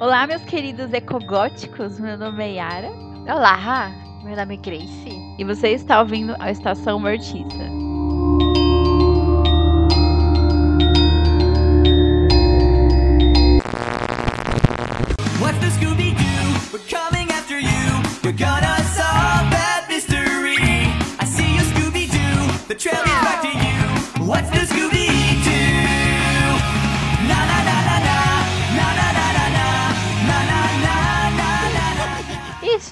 Olá, meus queridos ecogóticos. Meu nome é Yara. Olá, meu nome é Grace. E você está ouvindo a Estação Mortiça. What's the Scooby Doo? We're coming after you. We're gonna solve that mystery. I see you, Scooby Doo. The trail leads back to you. What's the Scooby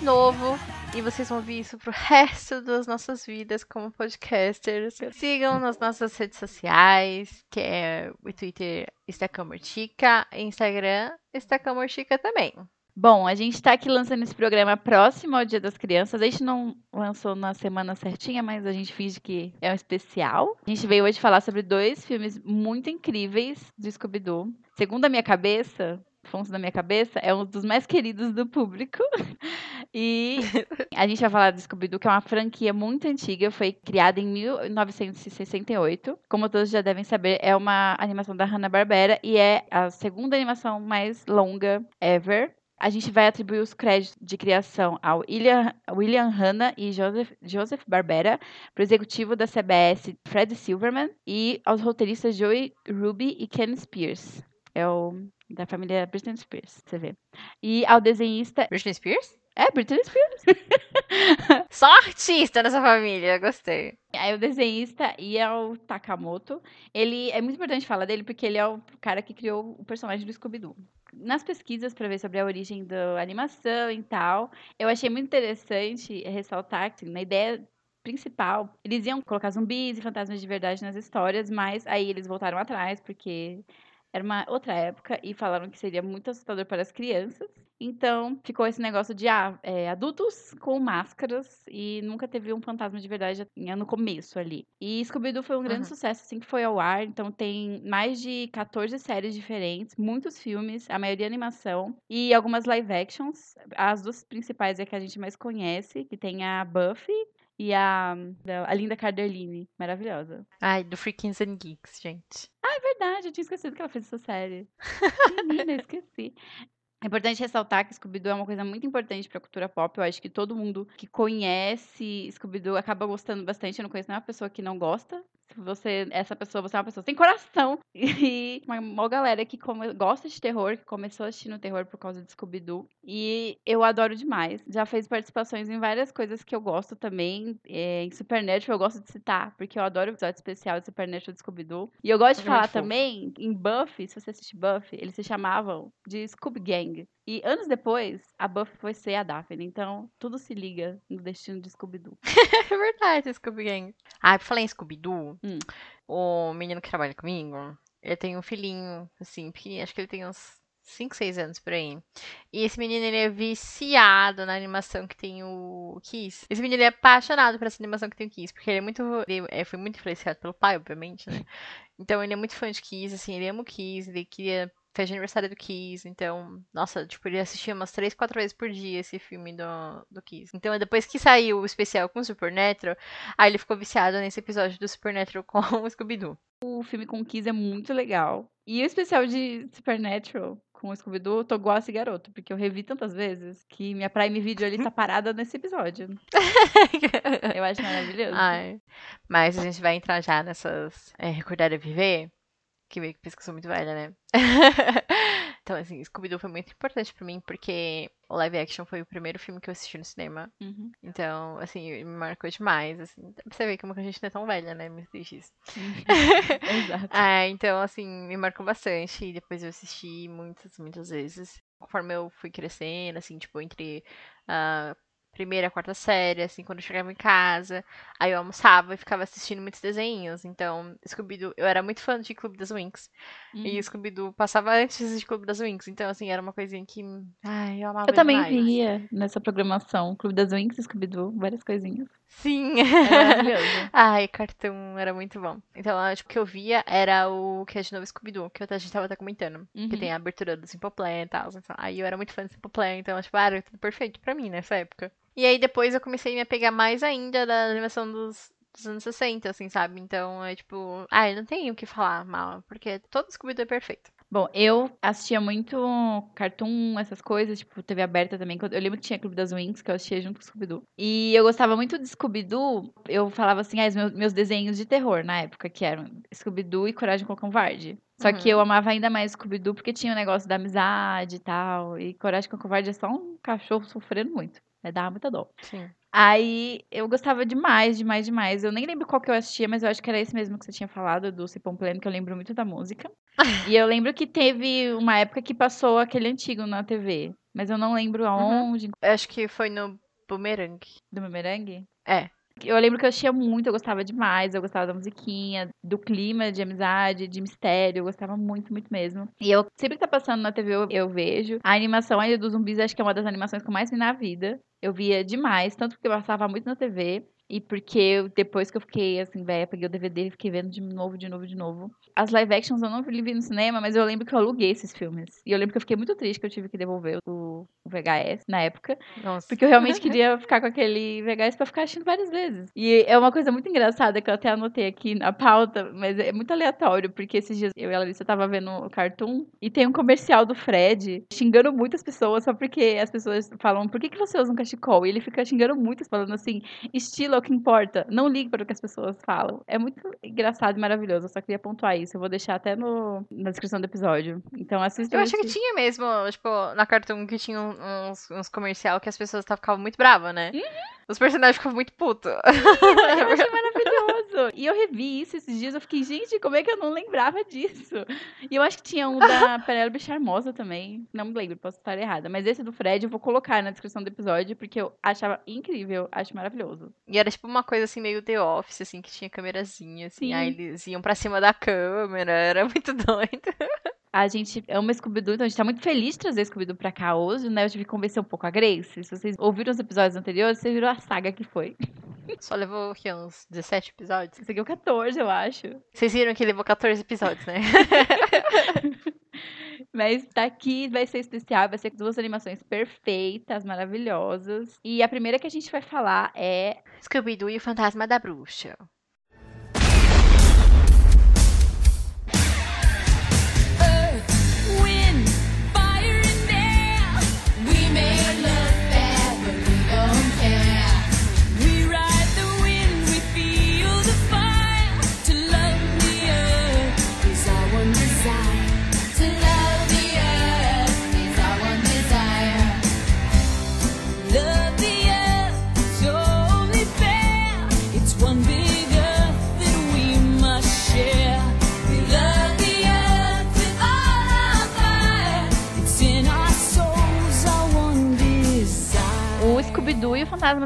novo. E vocês vão ouvir isso pro resto das nossas vidas como podcasters. Sigam nas nossas redes sociais, que é o Twitter Estacamortica, Instagram Estacamortica também. Bom, a gente está aqui lançando esse programa próximo ao Dia das Crianças. A gente não lançou na semana certinha, mas a gente finge que é um especial. A gente veio hoje falar sobre dois filmes muito incríveis do Scooby-Doo. Segundo a minha cabeça, Afonso da minha cabeça, é um dos mais queridos do público. E a gente vai falar do Scooby-Doo, que é uma franquia muito antiga, foi criada em 1968. Como todos já devem saber, é uma animação da Hanna-Barbera e é a segunda animação mais longa ever. A gente vai atribuir os créditos de criação ao William, William Hanna e Joseph, Joseph Barbera, para o executivo da CBS, Fred Silverman, e aos roteiristas Joey Ruby e Ken Spears. É o da família Britney Spears, você vê. E ao desenhista. Britney Spears? É, Britney Spears. Só artista nessa família, gostei. Aí o desenhista Iao Takamoto, ele é muito importante falar dele porque ele é o cara que criou o personagem do Scooby-Doo. Nas pesquisas para ver sobre a origem da animação e tal, eu achei muito interessante ressaltar que na ideia principal, eles iam colocar zumbis e fantasmas de verdade nas histórias, mas aí eles voltaram atrás porque era uma outra época e falaram que seria muito assustador para as crianças. Então, ficou esse negócio de ah, é, adultos com máscaras e nunca teve um fantasma de verdade no começo ali. E Scooby-Doo foi um grande Uhum. sucesso assim que foi ao ar. Então, tem mais de 14 séries diferentes, muitos filmes, a maioria animação e algumas live actions. As duas principais é que a gente mais conhece, que tem a Buffy e a, a Linda Cardellini, maravilhosa. Ai, do Freakins and Geeks, gente. É verdade, eu tinha esquecido que ela fez essa série. Menina, eu esqueci. É importante ressaltar que Scooby-Doo é uma coisa muito importante para a cultura pop. Eu acho que todo mundo que conhece Scooby-Doo acaba gostando bastante. Eu não conheço nenhuma pessoa que não gosta. Se você, essa pessoa, você é uma pessoa sem coração. E uma, uma galera que come- gosta de terror, que começou assistindo terror por causa de Scooby-Doo. E eu adoro demais. Já fez participações em várias coisas que eu gosto também. É, em Supernatural eu gosto de citar, porque eu adoro o episódio especial de Supernatural de Scooby-Doo. E eu gosto de É muito falar também, em Buffy, se você assiste Buffy, eles se chamavam de Scooby Gang. E anos depois, a Buffy foi ser a Daphne. Então, tudo se liga no destino de Scooby-Doo. É verdade, Scooby Gang. Ah, pra falar em Scooby-Doo, Hum. o menino que trabalha comigo, ele tem um filhinho, assim, pequenininho, acho que ele tem uns 5, 6 anos por aí. E esse menino, ele é viciado na animação que tem o Kiss. Esse menino, é apaixonado por essa animação que tem o Kiss, porque ele é muito, ele é, foi muito influenciado pelo pai, obviamente, né? Então, ele é muito fã de Kiss, assim, ele ama o Kiss, ele queria fez aniversário do Kiss, então, nossa, tipo, ele assistia umas 3, 4 vezes por dia esse filme do, do Kiss. Então, depois que saiu o especial com o Supernatural, aí ele ficou viciado nesse episódio do Supernatural com o Scooby-Doo. O filme com o Kiss é muito legal. E o especial de Supernatural com o Scooby-Doo, eu tô igual a esse garoto, porque eu revi tantas vezes que minha Prime Video ali tá parada nesse episódio. Eu acho maravilhoso. Ai. Mas a gente vai entrar já nessas é, Recordar e Viver, que meio que pensa que eu sou muito velha, né? então, assim, Scooby-Doo foi muito importante pra mim, porque o live action foi o primeiro filme que eu assisti no cinema. Uhum. Então, assim, me marcou demais, assim. Você ver como a gente não é tão velha, né? Me diz isso. Exato. Ah, então, assim, me marcou bastante. E depois eu assisti muitas, muitas vezes. Conforme eu fui crescendo, assim, tipo, entre a primeira e quarta série, assim, quando eu chegava em casa. Aí eu almoçava e ficava assistindo muitos desenhos. Então, Scooby-Doo, eu era muito fã de Clube das Winx. E Uhum. Scooby-Doo passava antes de Clube das Winx. Então, assim, era uma coisinha que. Ai, eu amava Eu também demais. via nessa programação Clube das Winx, Scooby-Doo, várias coisinhas. Sim. Era maravilhoso. Ai, cartão era muito bom. Então, acho que o que eu via era o que é de novo Scooby-Doo, que a gente tava até comentando. Que Uhum. tem a abertura do Simple Plan e tal. Então, aí eu era muito fã do Simple Plan, então, tipo, ah, era tudo perfeito pra mim nessa época. E aí depois eu comecei a me apegar mais ainda da animação dos, dos anos 60, assim, sabe? Então é tipo, ah, eu não tenho o que falar mal, porque todo Scooby-Doo é perfeito. Bom, eu assistia muito cartoon, essas coisas, tipo, TV aberta também. Eu lembro que tinha Clube das Wings, que eu assistia junto com o Scooby-Doo. E eu gostava muito de Scooby-Doo. Eu falava assim, ah, os meus, meus desenhos de terror na época, que eram Scooby-Doo e Coragem com o Covarde. Só que Uhum. eu amava ainda mais Scooby-Doo porque tinha o negócio da amizade e tal. E Coragem com o Covarde é só um cachorro sofrendo muito. É dar muita dó. Sim. Aí eu gostava demais, demais, demais. Eu nem lembro qual que eu assistia, mas eu acho que era esse mesmo que você tinha falado, do Cipom Pleno, que eu lembro muito da música. e eu lembro que teve uma época que passou aquele antigo na TV. Mas eu não lembro aonde, Eu acho que foi no Boomerang. do Bumerangue. É. Eu lembro que eu assistia muito, eu gostava demais, eu gostava da musiquinha, do clima de amizade, de mistério, eu gostava muito, muito mesmo. E eu sempre que tá passando na TV eu, eu vejo. A animação ainda dos zumbis acho que é uma das animações que eu mais vi na vida. Eu via demais, tanto porque eu passava muito na TV. E porque eu- depois que eu fiquei assim, velha, peguei o DVD e fiquei vendo de novo, de novo, de novo. As live actions eu não vi no cinema, mas eu lembro que eu aluguei esses filmes. E eu lembro que eu fiquei muito triste que eu tive que devolver o o VHS na época. Nossa. Porque eu realmente queria ficar com aquele VHS pra ficar assistindo várias vezes. E é uma coisa muito engraçada que eu até anotei aqui na pauta, mas é muito aleatório, porque esses dias eu e a Larissa tava vendo o Cartoon e tem um comercial do Fred xingando muitas pessoas só porque as pessoas falam, por que, que você usa um E ele fica xingando muitas, falando assim, estilo é o que importa, não ligue para o que as pessoas falam. É muito engraçado e maravilhoso, eu só queria pontuar isso. Eu vou deixar até no, na descrição do episódio. Então assista Eu acho que tinha mesmo, tipo, na Cartoon que tinha uns, uns comercial que as pessoas ficavam muito bravas, né? Os personagens ficavam muito putos. Eu achei maravilhoso. E eu revi isso esses dias, eu fiquei, gente, como é que eu não lembrava disso? E eu acho que tinha um da Penélope Charmosa também. Não me lembro, posso estar errada. Mas esse do Fred eu vou colocar na descrição do episódio, porque eu achava incrível, acho maravilhoso. E era tipo uma coisa assim, meio The Office, assim, que tinha câmerazinha, assim. Sim. Aí eles iam pra cima da câmera, era muito doido. A gente ama Scooby-Doo, então a gente tá muito feliz de trazer Scooby-Doo pra cá hoje, né? Eu tive que convencer um pouco a Grace. Se vocês ouviram os episódios anteriores, vocês viram a saga que foi. Só levou o quê? Uns 17 episódios? É o 14, eu acho. Vocês viram que levou 14 episódios, né? Mas tá aqui, vai ser especial, vai ser duas animações perfeitas, maravilhosas. E a primeira que a gente vai falar é Scooby-Doo e o Fantasma da Bruxa.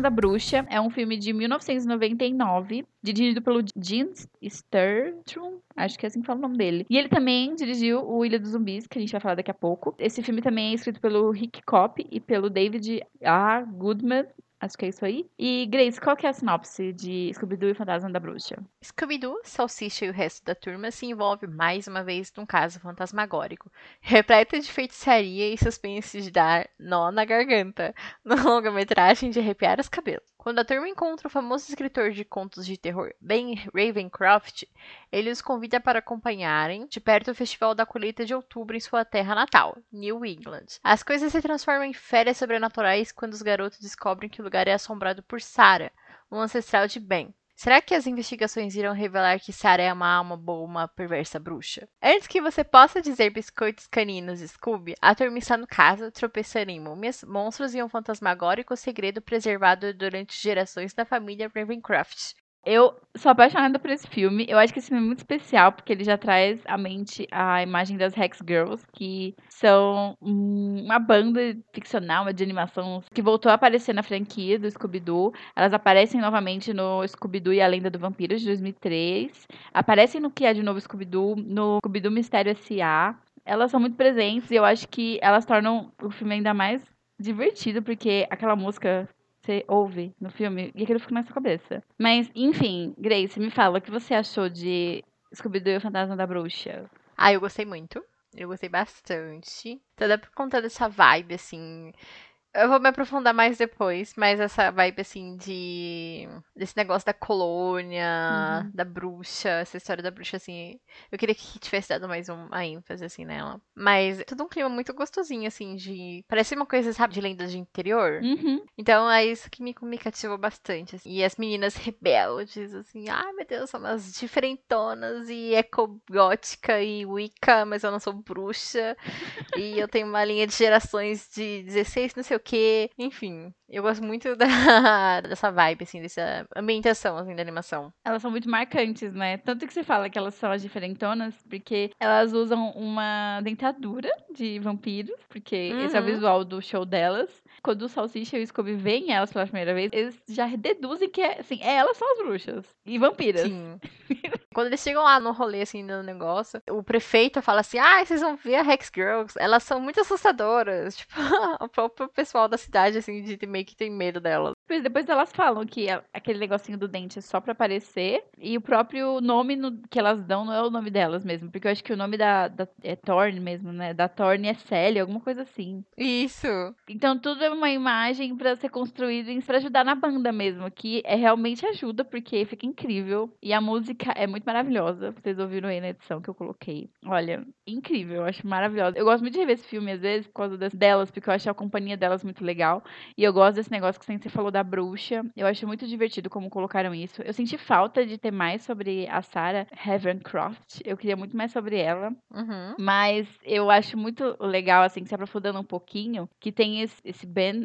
Da Bruxa. É um filme de 1999, dirigido pelo Gene Sturtrum. Acho que é assim que fala o nome dele. E ele também dirigiu o Ilha dos Zumbis, que a gente vai falar daqui a pouco. Esse filme também é escrito pelo Rick Kopp e pelo David A. Goodman. Acho que é isso aí. E, Grace, qual que é a sinopse de Scooby-Doo e Fantasma da Bruxa? Scooby-Doo, Salsicha e o resto da turma se envolve mais uma vez num caso fantasmagórico, repleto de feitiçaria e suspense de dar nó na garganta, numa longa-metragem de arrepiar os cabelos. Quando a turma encontra o famoso escritor de contos de terror Ben Ravencroft, ele os convida para acompanharem de perto o Festival da Colheita de Outubro em sua terra natal, New England. As coisas se transformam em férias sobrenaturais quando os garotos descobrem que o lugar é assombrado por Sarah, um ancestral de Ben. Será que as investigações irão revelar que Sarah é uma alma boa uma perversa bruxa? Antes que você possa dizer biscoitos caninos Scooby, a turma está no caso, tropeçando em múmias, monstros e um fantasmagórico segredo preservado durante gerações da família Ravencroft. Eu sou apaixonada por esse filme. Eu acho que esse filme é muito especial porque ele já traz à mente a imagem das Hex Girls, que são um- uma banda ficcional, de animação que voltou a aparecer na franquia do Scooby-Doo. Elas aparecem novamente no Scooby-Doo e a Lenda do Vampiro de 2003. Aparecem no que é de novo Scooby-Doo, no Scooby-Doo Mistério S.A. Elas são muito presentes e eu acho que elas tornam o filme ainda mais divertido porque aquela música você ouve no filme e aquilo fica na sua cabeça. Mas, enfim, Grace, me fala, o que você achou de Scooby-Doo e o Fantasma da Bruxa? Ah, eu gostei muito. Eu gostei bastante. Toda por conta dessa vibe, assim. Eu vou me aprofundar mais depois, mas essa vibe assim de. desse negócio da colônia, Uhum. da bruxa, essa história da bruxa, assim. Eu queria que tivesse dado mais uma ênfase, assim, nela. Mas é tudo um clima muito gostosinho, assim, de. Parece uma coisa, sabe, de lenda de interior. Uhum. Então é isso que me, me cativou bastante. assim. E as meninas rebeldes, assim, ai meu Deus, são umas diferentonas e ecogótica e wicca, mas eu não sou bruxa. e eu tenho uma linha de gerações de 16, não sei o que. Enfim, eu gosto muito da, dessa vibe, assim, dessa ambientação, assim, da animação. Elas são muito marcantes, né? Tanto que você fala que elas são as diferentonas, porque elas usam uma dentadura de vampiros, porque esse é o Uhum. visual do show delas. Quando o Salsicha e o Scooby veem elas pela primeira vez, eles já deduzem que, é, assim, elas são as bruxas. E vampiras. Sim. Quando eles chegam lá no rolê, assim, no negócio, o prefeito fala assim: ah, vocês vão ver a Rex Girls, elas são muito assustadoras. Tipo, o próprio pessoal da cidade, assim, de meio que tem medo delas. Depois, depois elas falam que a- aquele negocinho do dente é só pra aparecer. E o próprio nome no- que elas dão não é o nome delas mesmo. Porque eu acho que o nome da, da é Thorne mesmo, né? Da Thorne é Sally, alguma coisa assim. Isso. Então tudo é uma imagem pra ser construído em- pra ajudar na banda mesmo, que é realmente ajuda porque fica incrível e a música é muito maravilhosa. Vocês ouviram aí na edição que eu coloquei. Olha, incrível, eu acho maravilhosa. Eu gosto muito de rever esse filme às vezes por causa das, delas, porque eu acho a companhia delas muito legal e eu gosto desse negócio que você falou da bruxa. Eu acho muito divertido como colocaram isso. Eu senti falta de ter mais sobre a Sarah Heavencroft. Eu queria muito mais sobre ela. Uhum. Mas eu acho muito legal, assim, se aprofundando um pouquinho, que tem esse, esse Ben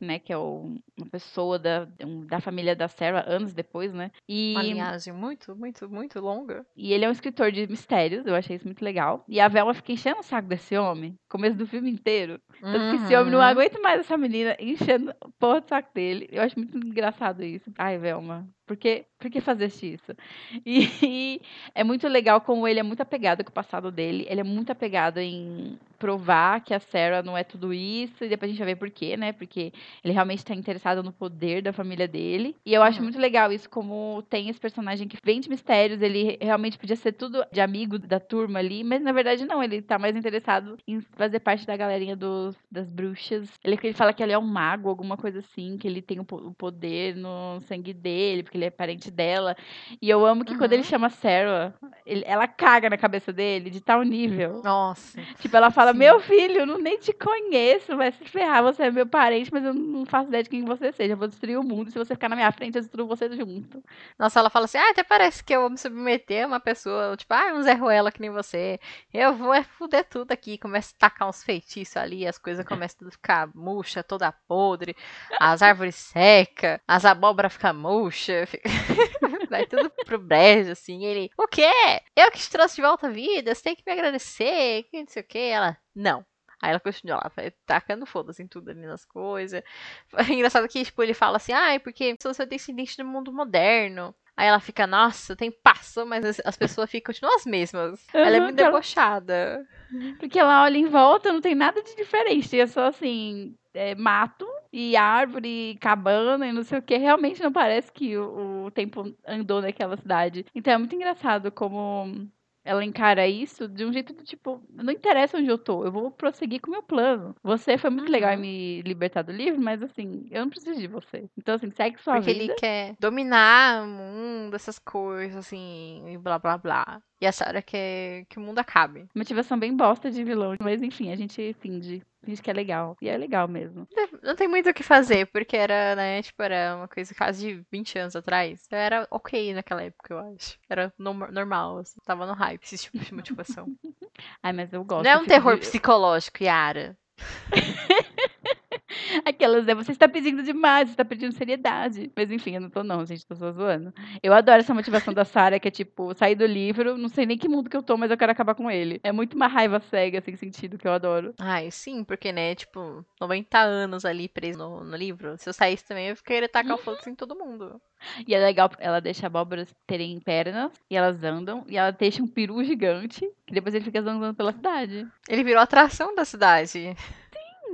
né, que é o- uma pessoa da, um- da família da Sarah, anos depois, né? E, Uma linhagem muito, muito, muito longa. e ele é um escritor de mistérios, eu achei isso muito legal. E a Velma fica enchendo o saco desse homem, começo do filme inteiro. Tanto que esse homem não Uhum. aguenta mais essa menina enchendo o porra do saco dele. Eu acho muito engraçado isso. Ai, Velma, por que, por que fazeste isso? E, é muito legal como ele é muito apegado com o passado dele. Ele é muito apegado em provar que a Sarah não é tudo isso. E depois a gente vai ver por quê, né? Porque ele realmente está interessado no poder da família dele. E eu acho Uhum. muito legal isso, como tem esse personagem que vem de mistérios. Ele realmente podia ser tudo de amigo da turma ali, mas na verdade não. Ele tá mais interessado em fazer parte da galerinha dos, das bruxas. Ele, ele fala que ele é um mago, alguma coisa assim, que ele tem o, o poder no sangue dele, porque ele é parente dela. E eu amo que quando ele Uhum. chama Sarah, ele- ela caga na cabeça dele de tal nível. Nossa. Tipo, ela fala, Sim. meu filho, eu não nem te conheço, vai se ferrar, você é meu parente, mas eu não faço ideia de quem você seja. Eu vou destruir o mundo, se você ficar na minha frente, eu destruo você junto. Nossa, ela fala assim, ah, até parece que eu vou me submeter a uma pessoa, tipo, ah, um Zé Ruela que nem você. Eu vou é fuder tudo aqui. Começa a tacar uns feitiços ali, as coisas começam a ficar murcha, toda podre, as árvores secas, as abóboras ficam murcha, vai tudo pro brejo, assim. Ele, o quê? Eu que te trouxe de volta à vida, você tem que me agradecer, que não sei o quê. Ela, não. Aí ela continua lá, tacando foda-se em tudo ali nas coisas. É engraçado que, tipo, ele fala assim, ah, é porque sou seu descendente do mundo moderno. Aí ela fica, nossa, tem passo, mas as, as pessoas ficam, continuam as mesmas. Ela é muito que ela- debochada. Porque ela olha em volta, não tem nada de diferente. É só assim, é, mato e árvore, e cabana e não sei o que. Realmente não parece que o, o tempo andou naquela cidade. Então é muito engraçado como ela encara isso de um jeito do tipo, não interessa onde eu tô, eu vou prosseguir com o meu plano. Você foi muito legal em Uhum. me libertar do livro, mas assim, eu não preciso de você. Então assim, segue sua Porque vida. ele quer dominar o mundo, essas coisas, assim, e blá blá blá. E a Sarah quer que o mundo acabe. Motivação bem bosta de vilão, mas enfim, a gente finge. Finge que é legal. E é legal mesmo. Não tem muito o que fazer, porque era, né, tipo, era uma coisa quase de 20 anos atrás. Então era ok naquela época, eu acho. Era norma- normal, assim. Tava no hype, esse tipo de motivação. Ai, mas eu gosto. Não é um terror de- psicológico, Yara. Aquelas, né? Você está pedindo demais, você está pedindo seriedade. Mas enfim, eu não tô não, gente, tô só zoando. Eu adoro essa motivação da Sarah, que é tipo, sair do livro, não sei nem que mundo que eu tô, mas eu quero acabar com ele. É muito uma raiva cega, sem sentido, que eu adoro. Ai, sim, porque, né, tipo, 90 anos ali preso no, no livro. Se eu saísse também, eu queria tacar o fogo em todo mundo. E é legal, ela deixa abóboras terem pernas, e elas andam, e ela deixa um peru gigante, que depois ele fica zanzando pela cidade. Ele virou atração da cidade.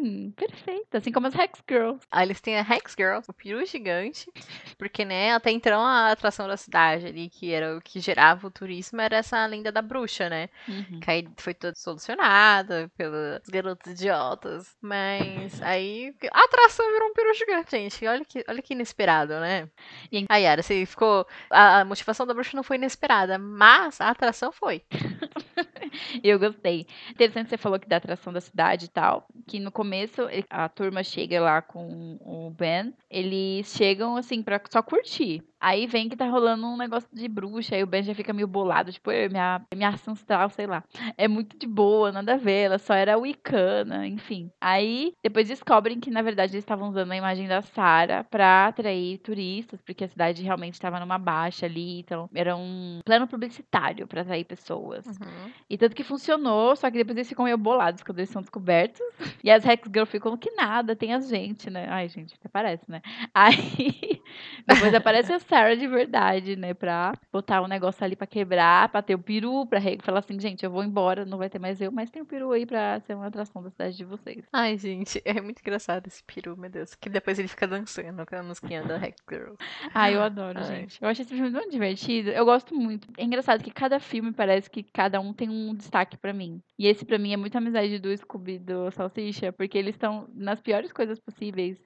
Sim, perfeito. Assim como as Hex Girls. Aí eles têm a Hex Girl, o peru gigante, porque, né, até então a atração da cidade ali, que era o que gerava o turismo, era essa lenda da bruxa, né? Uhum. Que aí foi toda solucionada pelos garotos idiotas. Mas aí a atração virou um peru gigante, gente. Olha que, olha que inesperado, né? E- Aí, Yara, você ficou. A, a motivação da bruxa não foi inesperada, mas a atração foi. Eu gostei. Interessante que você falou que da atração da cidade e tal, que no começo a turma chega lá com o Ben, eles chegam assim pra só curtir. Aí vem que tá rolando um negócio de bruxa, aí o Ben já fica meio bolado, tipo, "Ei, minha, minha ancestral, sei lá. É muito de boa, nada a ver, ela só era wicana, enfim. Aí depois descobrem que na verdade eles estavam usando a imagem da Sarah pra atrair turistas, porque a cidade realmente estava numa baixa ali, então era um plano publicitário pra atrair pessoas. Uhum. E tanto que funcionou, só que depois eles ficam meio bolados quando eles são descobertos. E as Hex Girl ficam que nada, tem a gente, né? Ai, gente, até parece, né? Aí depois aparece a Sarah de verdade, né? Pra botar um negócio ali pra quebrar, pra ter o peru, pra falar assim, gente, eu vou embora, não vai ter mais eu, mas tem o peru aí pra ser uma atração da cidade de vocês. Ai, gente, é muito engraçado esse peru, meu Deus. Que depois ele fica dançando com a musiquinha da Hex Girl. Ai, eu adoro, Ai. gente. Eu acho esse filme tão divertido. Eu gosto muito. É engraçado que cada filme parece que cada um tem um destaque pra mim. E esse pra mim é muito amizade do Scooby do Salsicha, porque eles estão nas piores coisas possíveis.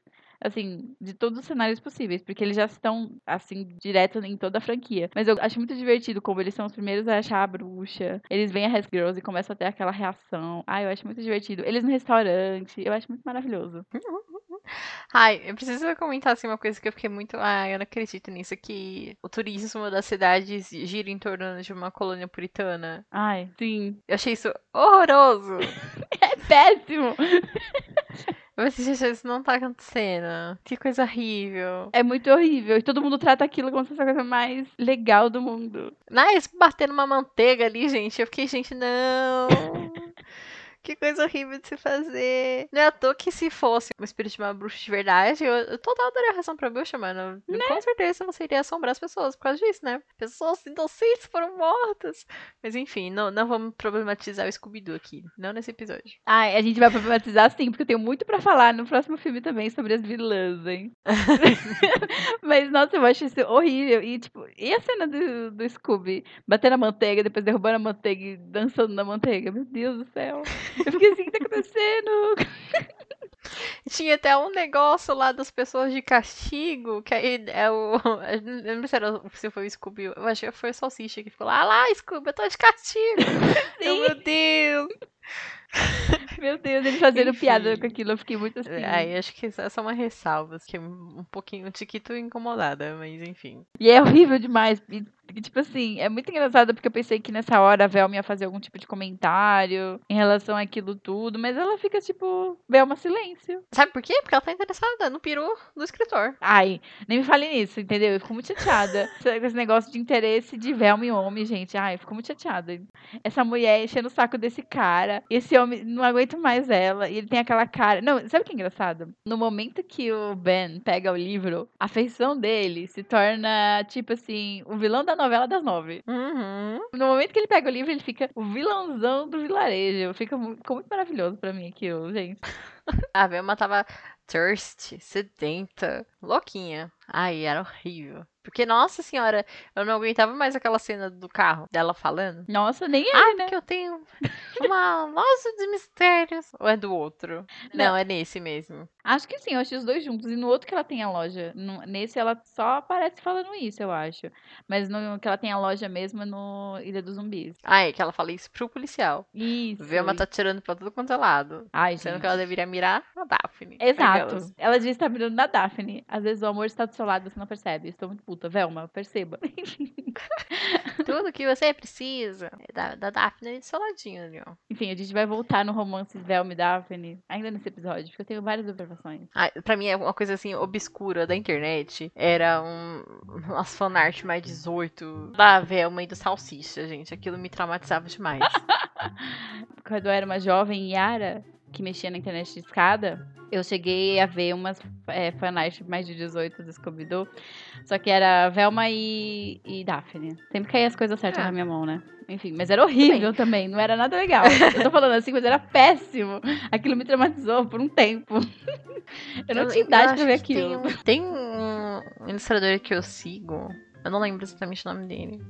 Assim, de todos os cenários possíveis, porque eles já estão, assim, direto em toda a franquia. Mas eu acho muito divertido como eles são os primeiros a achar a bruxa. Eles veem a Res Girls e começam a ter aquela reação. Ai, eu acho muito divertido. Eles no restaurante, eu acho muito maravilhoso. Ai, eu preciso comentar assim uma coisa que eu fiquei muito. Ai, eu não acredito nisso. Que o turismo das cidades gira em torno de uma colônia puritana. Ai, sim. Eu achei isso horroroso. É péssimo! Eu pensei, gente, isso não tá acontecendo. Que coisa horrível. É muito horrível. E todo mundo trata aquilo como se fosse a coisa mais legal do mundo. Mas bater numa manteiga ali, gente, eu fiquei, gente, não. Que coisa horrível de se fazer. Não é à toa que se fosse um espírito de uma bruxa de verdade, eu, eu total daria razão pra bruxa, mano. Com certeza você iria assombrar as pessoas por causa disso, né? Pessoas inocentes foram mortas. Mas enfim, não, não vamos problematizar o Scooby-Doo aqui. Não nesse episódio. Ai, a gente vai problematizar sim, porque eu tenho muito pra falar no próximo filme também sobre as vilãs, hein? Mas, nossa, eu acho isso horrível. E, tipo, e a cena do, do Scooby batendo a manteiga, depois derrubando a manteiga e dançando na manteiga? Meu Deus do céu. Eu fiquei assim, o que tá acontecendo? Tinha até um negócio lá das pessoas de castigo, que aí é o. Eu não lembro se, era, se foi o Scooby, eu acho que foi o Salsicha que ficou lá, ah lá, Scooby, eu tô de castigo. Eu, meu Deus. Meu Deus, ele fazendo Enfim. piada com aquilo, eu fiquei muito assim. Aí acho que essa é só uma ressalva, que é um pouquinho, um tiquito incomodada, mas enfim. E é horrível demais. E, tipo assim, é muito engraçado porque eu pensei que nessa hora a Velma ia fazer algum tipo de comentário em relação àquilo tudo, mas ela fica tipo, Velma, silêncio. Sabe por quê? Porque ela tá interessada no peru do escritor. Ai, nem me fale nisso, entendeu? Eu fico muito chateada esse negócio de interesse de Velma e homem, gente. Ai, eu fico muito chateada. Essa mulher enchendo o saco desse cara. Esse homem não aguenta mais ela. E ele tem aquela cara. Não, sabe o que é engraçado? No momento que o Ben pega o livro, a feição dele se torna, tipo assim, o vilão da novela das nove. Uhum. No momento que ele pega o livro, ele fica o vilãozão do vilarejo. Fica, ficou muito maravilhoso pra mim aquilo, gente. A Velma tava thirsty, sedenta, louquinha. Ai, era horrível. Porque, nossa senhora, eu não aguentava mais aquela cena do carro dela falando. Nossa, nem ele, Ah, né? porque eu tenho uma loja de mistérios. Ou é do outro? Não, Não. é nesse mesmo. Acho que sim, eu acho os dois juntos. E no outro que ela tem a loja. nesse ela só aparece falando isso, eu acho. Mas no que ela tem a loja mesmo é no Ilha dos Zumbis. Ai, que ela fala isso pro policial. Isso. Velma tá tirando pra tudo quanto é lado. Ai, Sendo gente. que ela deveria mirar a Daphne. Exato. Ela devia estar mirando na Daphne. Às vezes o amor está do seu lado, você não percebe. Estou muito puta. Velma, perceba. Tudo que você precisa é da, da Daphne do seu ladinho ali, ó. Enfim, a gente vai voltar no romance Velma e Daphne ainda nesse episódio, porque eu tenho várias observações. Ah, pra mim é uma coisa assim obscura da internet. Era um umas fanart mais 18 da Velma e do Salsicha, gente. Aquilo me traumatizava demais. Quando eu era uma jovem Yara, que mexia na internet de escada, eu cheguei a ver umas é, fanart mais de 18 do Scooby-Doo. Só que era Velma e, e Daphne. Sempre caía as coisas certas Ah. na minha mão, né? Enfim, mas era horrível também, não era nada legal. Eu tô falando assim, mas era péssimo. Aquilo me traumatizou por um tempo. Eu não tinha idade pra ver aquilo. Tem, um, tem um ilustrador que eu sigo, eu não lembro exatamente o nome dele,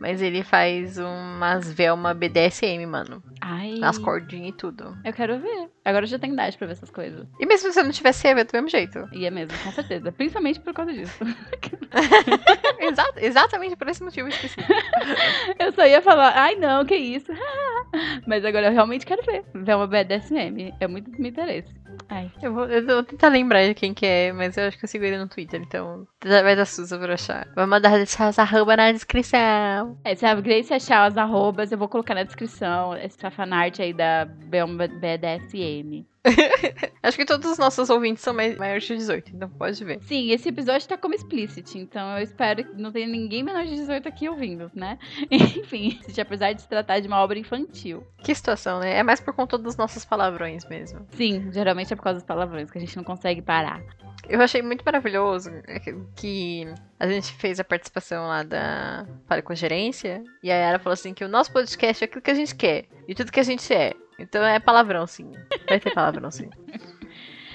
mas ele faz umas Velma BDSM, mano. Ai, Nas cordinhas e tudo. eu quero ver. Agora eu já tenho idade pra ver essas coisas. E mesmo se você não tivesse, ia ver do mesmo jeito. Ia mesmo, com certeza. Principalmente por causa disso. Exa- exatamente por esse motivo específico. Eu só ia falar, ai não, que isso. Mas agora eu realmente quero ver. Uma BDSM. É muito do meu interesse. Ai. Eu vou, eu vou tentar lembrar de quem que é, mas eu acho que eu sigo ele no Twitter, então vai dar susto pra achar. Vou mandar deixar as arroba na descrição. É, se a Grace achar as arrobas, eu vou colocar na descrição essa fanart aí da BDSM. Acho que todos os nossos ouvintes são mai- maiores de 18, então pode ver. Sim, esse episódio tá como explicit, então eu espero que não tenha ninguém menor de 18 aqui ouvindo, né? Enfim, apesar de se tratar de uma obra infantil. Que situação, né? É mais por conta dos nossos palavrões mesmo. Sim, geralmente é por causa dos palavrões que a gente não consegue parar. Eu achei muito maravilhoso que- que a gente fez a participação lá da Fale com Gerência, e a Yara falou assim que o nosso podcast é aquilo que a gente quer, e tudo que a gente é. Então é palavrão, sim. Vai ter palavrão, sim.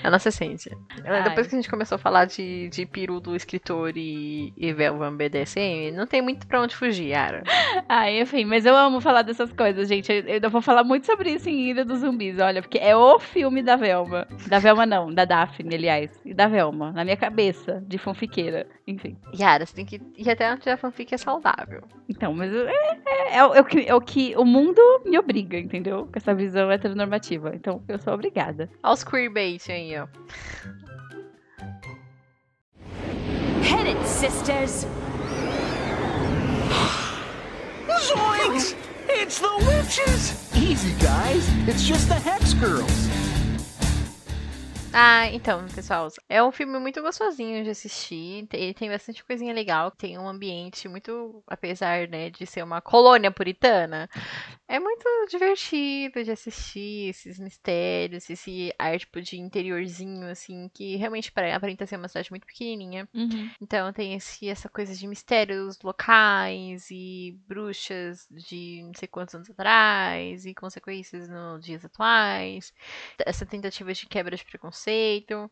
É a nossa essência. Ai. Depois que a gente começou a falar de, de peru do escritor e, e Velvan BDSM, não tem muito pra onde fugir, Yara. Ah, enfim, mas eu amo falar dessas coisas, gente. Eu, eu vou falar muito sobre isso em Ilha dos Zumbis, olha, porque é o filme da Velma. Da Velma não, da Daphne, aliás. E da Velma, na minha cabeça, de fanfiqueira. Enfim. Yara, você tem que ir até onde a fanfic é saudável. Então, mas é, é, é o- é é o que o mundo me obriga, entendeu? Com essa visão heteronormativa. Então, eu sou obrigada. Olha os queerbait aí, ó. Hit it, sisters! Zoinks! It's the witches! Easy, guys. It's just the Hex Girls. Ah, então, pessoal, é um filme muito gostosinho de assistir. Ele tem bastante coisinha legal. Tem um ambiente muito, apesar, né, de ser uma colônia puritana, é muito divertido de assistir esses mistérios, esse ar tipo de interiorzinho, assim, que realmente pare- aparenta ser uma cidade muito pequenininha. Então tem esse, essa coisa de mistérios locais e bruxas de não sei quantos anos atrás e consequências nos dias atuais. Essa tentativa de quebra de preconceito.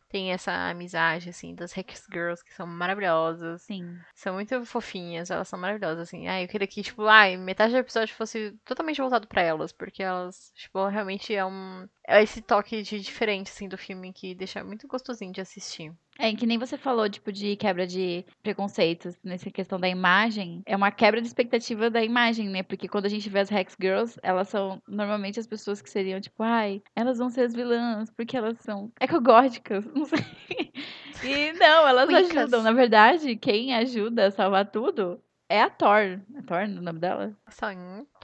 Tem essa amizade, assim, das Hex Girls, que são maravilhosas. Sim. São muito fofinhas, elas são maravilhosas, assim. Ai, eu queria que, tipo, ai, metade do episódio fosse totalmente voltado pra elas, porque elas, tipo, realmente é um. É esse toque de diferente, assim, do filme que deixa muito gostosinho de assistir. É, que nem você falou, tipo, de quebra de preconceitos nessa questão da imagem. É uma quebra de expectativa da imagem, né? Porque quando a gente vê as Hex Girls, elas são normalmente as pessoas que seriam, tipo, ai, elas vão ser as vilãs, porque elas são ecogóticas, não sei. E não, elas ajudam. Na verdade, quem ajuda a salvar tudo é a Thor. É Thor o nome dela? Só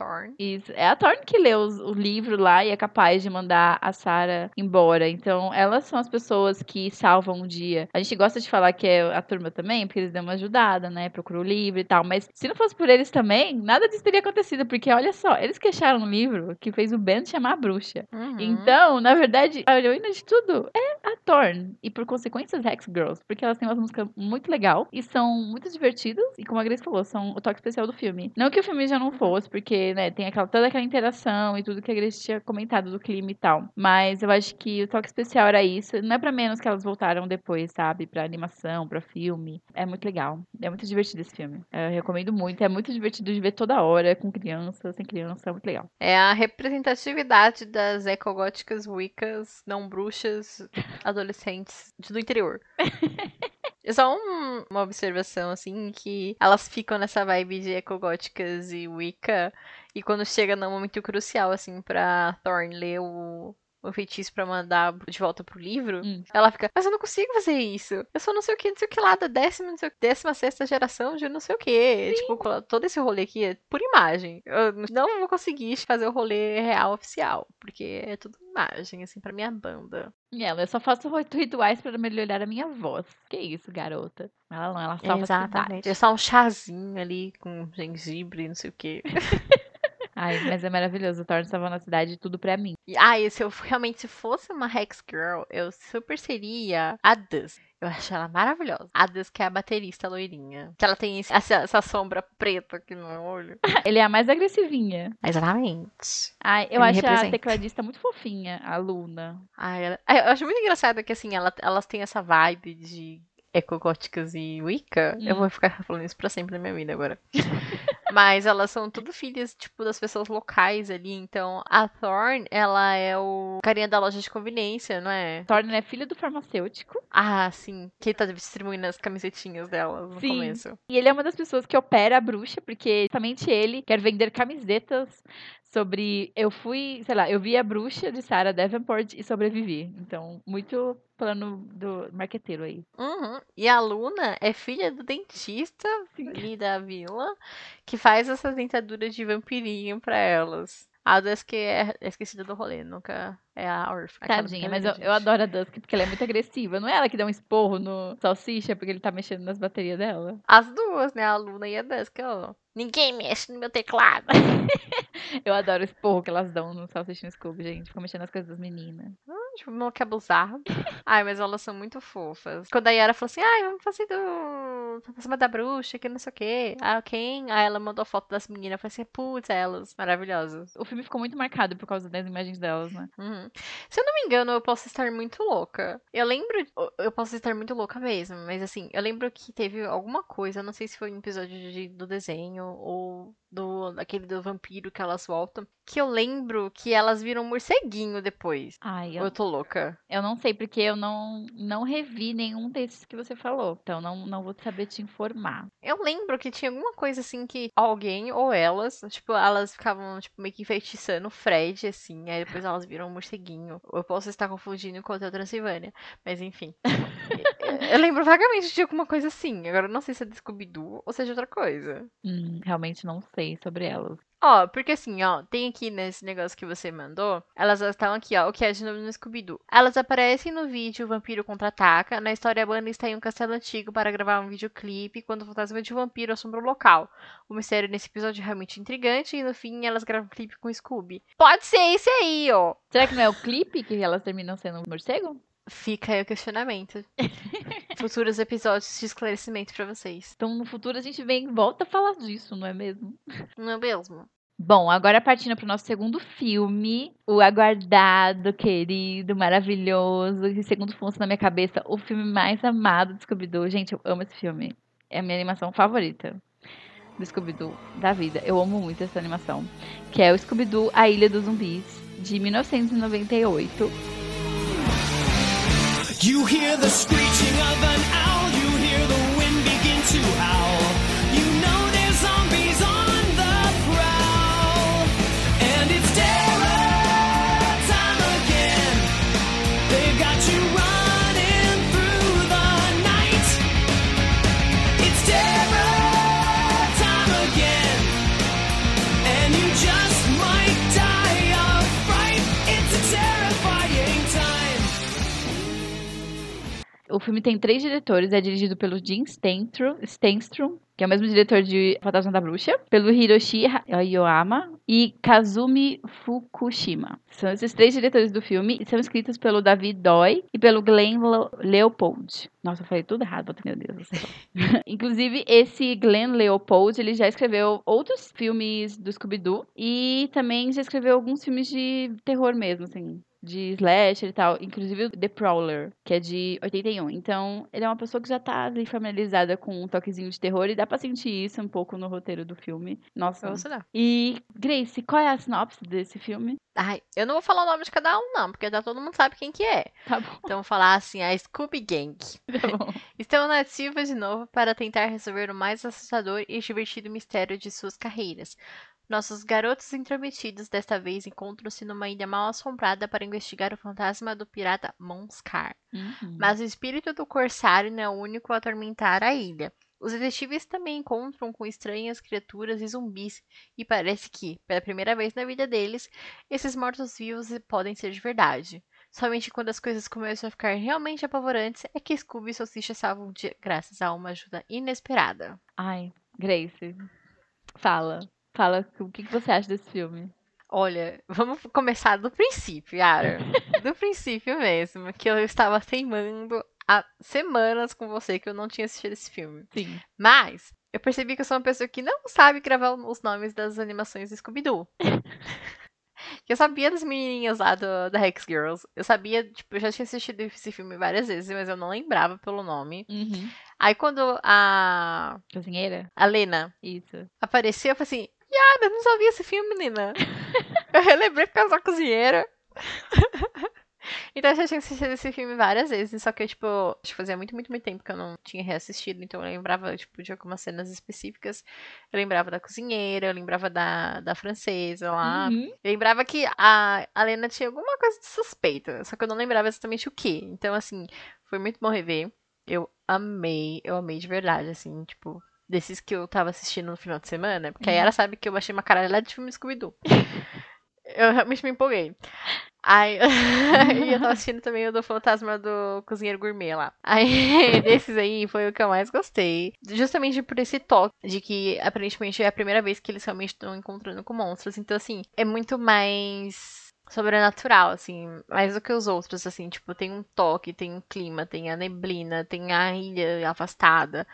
Thorn. Isso. É a Thorne que lê os- o livro lá e é capaz de mandar a Sarah embora. Então, elas são as pessoas que salvam o dia. A gente gosta de falar que é a turma também, porque eles dão uma ajudada, né? Procurou o livro e tal. Mas se não fosse por eles também, nada disso teria acontecido. Porque olha só, eles que acharam um livro que fez o Ben chamar a bruxa. Uhum. Então, na verdade, a heroína de tudo é a Thorne. E por consequência, as Hex Girls. Porque elas têm uma música muito legal e são muito divertidas. E como a Grace falou, são o toque especial do filme. Não que o filme já não fosse, porque, né, tem aquela, toda aquela interação e tudo que a Grace tinha comentado do clima e tal. Mas eu acho que o toque especial era isso. Não é pra menos que elas voltaram depois, sabe? Pra animação, pra filme. É muito legal. É muito divertido esse filme. Eu recomendo muito. É muito divertido de ver toda hora, com criança, sem criança. É muito legal. É a representatividade das ecogóticas, wiccas, não bruxas, adolescentes do interior. É só um- uma observação, assim, que elas ficam nessa vibe de ecogóticas e Wicca, e quando chega num momento crucial, assim, pra Thorne ler o, o feitiço pra mandar de volta pro livro, Hum. ela fica, mas eu não consigo fazer isso. Eu sou não sei o que, não sei o que lá, da décima, não sei, o- décima sexta geração de não sei o que. Tipo, todo esse rolê aqui é por imagem. Eu não vou conseguir fazer o rolê real oficial, porque é tudo imagem, assim, pra minha banda. E ela, eu só faço ri- rituais pra melhorar a minha voz. Que isso, garota? Ela não, ela salva a cidade. É só um chazinho ali com gengibre, não sei o que. Ai, mas é maravilhoso. O Thor salvando a cidade, tudo pra mim. Ah, e se eu realmente se fosse uma Hex Girl, eu super seria a Dust. Eu acho ela maravilhosa. A Dust, que é a baterista loirinha. Que ela tem esse- essa, essa sombra preta aqui no olho. Ele é a mais agressivinha. Exatamente. Ai, eu acho a tecladista muito fofinha, a Luna. Ai, ela- ai, eu acho muito engraçado que, assim, ela- elas têm essa vibe de ecogóticas e Wicca. Eu Hum. vou ficar falando isso pra sempre na minha vida agora. Mas elas são tudo filhas, tipo, das pessoas locais ali. Então, a Thorn, ela é o carinha da loja de conveniência, não é? Thorne é filho do farmacêutico. Ah, sim. Que tá distribuindo as camisetinhas delas no Sim. começo. E ele é uma das pessoas que opera a bruxa, porque justamente ele quer vender camisetas sobre. Eu fui, sei lá, eu vi a bruxa de Sarah Davenport e sobrevivi. Então, muito plano do marqueteiro aí. Uhum. E a Luna é filha do dentista ali da vila, que faz essas dentaduras de vampirinho pra elas. A Dusk é, é esquecida do rolê, nunca é a aquela Tadinha, mas eu, eu adoro a Dusk porque ela é muito agressiva. Não é ela que dá um esporro no salsicha porque ele tá mexendo nas baterias dela? As duas, né? A Luna e a Dusk, ó. Ninguém mexe no meu teclado. Eu adoro o esporro que elas dão no salsicha no Scooby, gente. Ficam mexendo nas coisas das meninas. tipo, meu que abusado. Ai, mas elas são muito fofas. Quando a Yara falou assim, ai, vamos fazer do Fantasma da Bruxa, que não sei o quê. Ah, quem? Aí ela mandou foto das meninas. Falei assim, putz, elas, maravilhosas. O filme ficou muito marcado por causa das imagens delas, né? Uhum. Se eu não me engano, eu posso estar muito louca. Eu lembro. Eu posso estar muito louca mesmo, mas assim, eu lembro que teve alguma coisa, não sei se foi um episódio de- do desenho ou do daquele do vampiro que elas voltam, que eu lembro que elas viram um morceguinho depois. Ai, eu, eu tô louca? eu não sei, porque eu não, não revi nenhum desses que você falou. Então não, não vou saber te informar. Eu lembro que tinha alguma coisa assim que alguém ou elas, tipo, elas ficavam tipo meio que enfeitiçando o Fred assim, aí depois elas viram um morceguinho. Eu posso estar confundindo com o Hotel Transilvânia, mas enfim. eu lembro vagamente de alguma coisa assim. Agora eu não sei se é de Scooby-Doo ou seja outra coisa. Hum, realmente não sei sobre elas. Ó, porque assim, ó, tem aqui nesse negócio que você mandou, elas estão aqui, ó, o que é de novo no Scooby-Doo. Elas aparecem no vídeo Vampiro Contra-Ataca. Na história, a banda está em um castelo antigo para gravar um videoclipe quando o fantasma de um vampiro assombra o local. O mistério nesse episódio é realmente intrigante e no fim elas gravam um clipe com o Scooby. Pode ser esse aí, ó. Será que não é o clipe que elas terminam sendo um morcego? Fica aí o questionamento. Futuros episódios de esclarecimento pra vocês. Então no futuro a gente vem e volta a falar disso, não é mesmo? Não é mesmo? Bom, agora partindo pro nosso segundo filme, o aguardado, querido, maravilhoso, que segundo funciona na minha cabeça, o filme mais amado do Scooby-Doo. Gente, eu amo esse filme. É a minha animação favorita do Scooby-Doo da vida. Eu amo muito essa animação. Que é o Scooby-Doo, A Ilha dos Zumbis, de 1998. You hear the screeching of an owl, you hear the wind begin to howl. O filme tem três diretores, é dirigido pelo Jim Stenstrom, Stenstrom que é o mesmo diretor de Fantasma da Bruxa, pelo Hiroshi Aoyama e Kazumi Fukushima. São esses três diretores do filme e são escritos pelo David Doi e pelo Glenn Leopold. Nossa, eu falei tudo errado, meu Deus. Inclusive, esse Glenn Leopold, ele já escreveu outros filmes do Scooby-Doo e também já escreveu alguns filmes de terror mesmo, assim, de slasher e tal, inclusive o The Prowler, que é de 81. Então, ele é uma pessoa que já tá ali familiarizada com um toquezinho de terror e dá pra sentir isso um pouco no roteiro do filme. Nossa. Ou será? E, Grace, qual é a sinopse desse filme? Ai, eu não vou falar o nome de cada um, não, porque já todo mundo sabe quem que é. Tá bom, Então vou falar assim, a Scooby Gang. tá bom. Estão nativas de novo para tentar resolver o mais assustador e divertido mistério de suas carreiras. Nossos garotos intrometidos desta vez encontram-se numa ilha mal assombrada para investigar o fantasma do pirata Monscar. Uhum. Mas o espírito do corsário não é o único a atormentar a ilha. Os detetives também encontram com estranhas criaturas e zumbis, e parece que, pela primeira vez na vida deles, esses mortos-vivos podem ser de verdade. Somente quando as coisas começam a ficar realmente apavorantes é que Scooby e Salsicha salvam o dia graças a uma ajuda inesperada. Ai, Grace, fala. Fala o que, que você acha desse filme. Olha, vamos começar do princípio, Yara. Do princípio mesmo, que eu estava teimando há semanas com você que eu não tinha assistido esse filme. Sim. Mas eu percebi que eu sou uma pessoa que não sabe gravar os nomes das animações do Scooby-Doo. Eu sabia das menininhas lá do, da Hex Girls. Eu sabia, tipo, eu já tinha assistido esse filme várias vezes, mas eu não lembrava pelo nome. Uhum. Aí quando a, Cozinheira? a Lena Isso. apareceu, eu falei assim, Yara, eu não sabia esse filme, menina. eu relembrei por causa da cozinheira. então eu já tinha assistido esse filme várias vezes, só que, tipo, acho que fazia muito, muito, muito tempo que eu não tinha reassistido, então eu lembrava, tipo, de algumas cenas específicas. Eu lembrava da cozinheira, eu lembrava da, da francesa lá. Uhum. Eu lembrava que a, a Lena tinha alguma coisa de suspeita, só que eu não lembrava exatamente o que. Então, assim, foi muito bom rever. Eu amei, eu amei de verdade, assim, tipo, desses que eu tava assistindo no final de semana, porque a Uhum. Yara sabe que eu baixei uma caralhada de filme Scooby-Doo. eu realmente me empolguei. Aí, e eu tava assistindo também o do Fantasma do Cozinheiro Gourmet lá. Aí, desses aí, foi o que eu mais gostei. Justamente por esse toque de que, aparentemente, é a primeira vez que eles realmente estão encontrando com monstros. Então, assim, é muito mais sobrenatural, assim, mais do que os outros, assim, tipo, tem um toque, tem um clima, tem a neblina, tem a ilha afastada.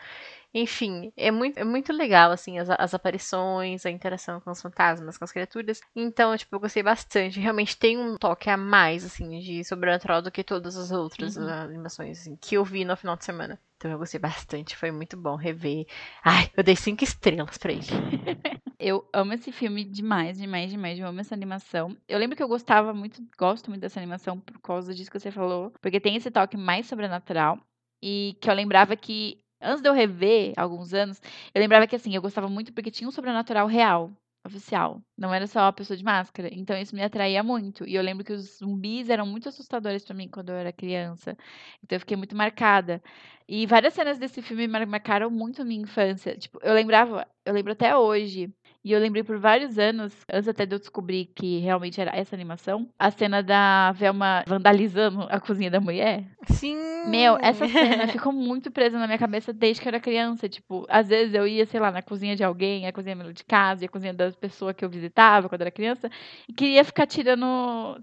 Enfim, é muito, é muito legal, assim, as, as aparições, a interação com os fantasmas, com as criaturas. Então, tipo, eu gostei bastante. Realmente tem um toque a mais, assim, de sobrenatural do que todas as outras Uhum. ah, animações, assim, que eu vi no final de semana. Então eu gostei bastante, foi muito bom rever. Ai, eu dei cinco estrelas pra ele. Eu amo esse filme demais, demais, demais. Eu amo essa animação. Eu lembro que eu gostava muito, gosto muito dessa animação por causa disso que você falou. Porque tem esse toque mais sobrenatural. E que eu lembrava que, antes de eu rever, alguns anos, eu lembrava que assim, eu gostava muito porque tinha um sobrenatural real, oficial. Não era só a pessoa de máscara. Então isso me atraía muito. E eu lembro que os zumbis eram muito assustadores pra mim quando eu era criança. Então eu fiquei muito marcada. E várias cenas desse filme mar- marcaram muito a minha infância. Tipo, eu lembrava, eu lembro até hoje. E eu lembrei por vários anos, antes até de eu descobrir que realmente era essa animação, a cena da Velma vandalizando a cozinha da mulher. Sim! Meu, essa cena ficou muito presa na minha cabeça desde que eu era criança. Tipo, às vezes eu ia, sei lá, na cozinha de alguém, a cozinha de casa, e a cozinha das pessoas que eu visitava quando era criança, e queria ficar tirando,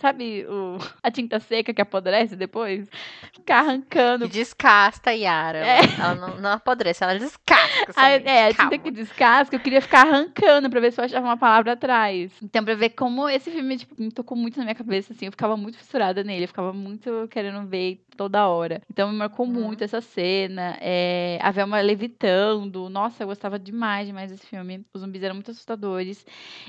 sabe, o, a tinta seca que apodrece depois? Ficar arrancando. Que descasta, Yara. É. Ela não, não apodrece, ela descasca. A, é, a tinta que descasca, eu queria ficar arrancando pra ver se eu achava uma palavra atrás. Então, pra ver como esse filme, tipo, me tocou muito na minha cabeça, assim, eu ficava muito fissurada nele, eu ficava muito querendo ver toda hora. Então, me marcou Uhum. muito essa cena, é, a Velma levitando, nossa, eu gostava demais, demais desse filme. Os zumbis eram muito assustadores.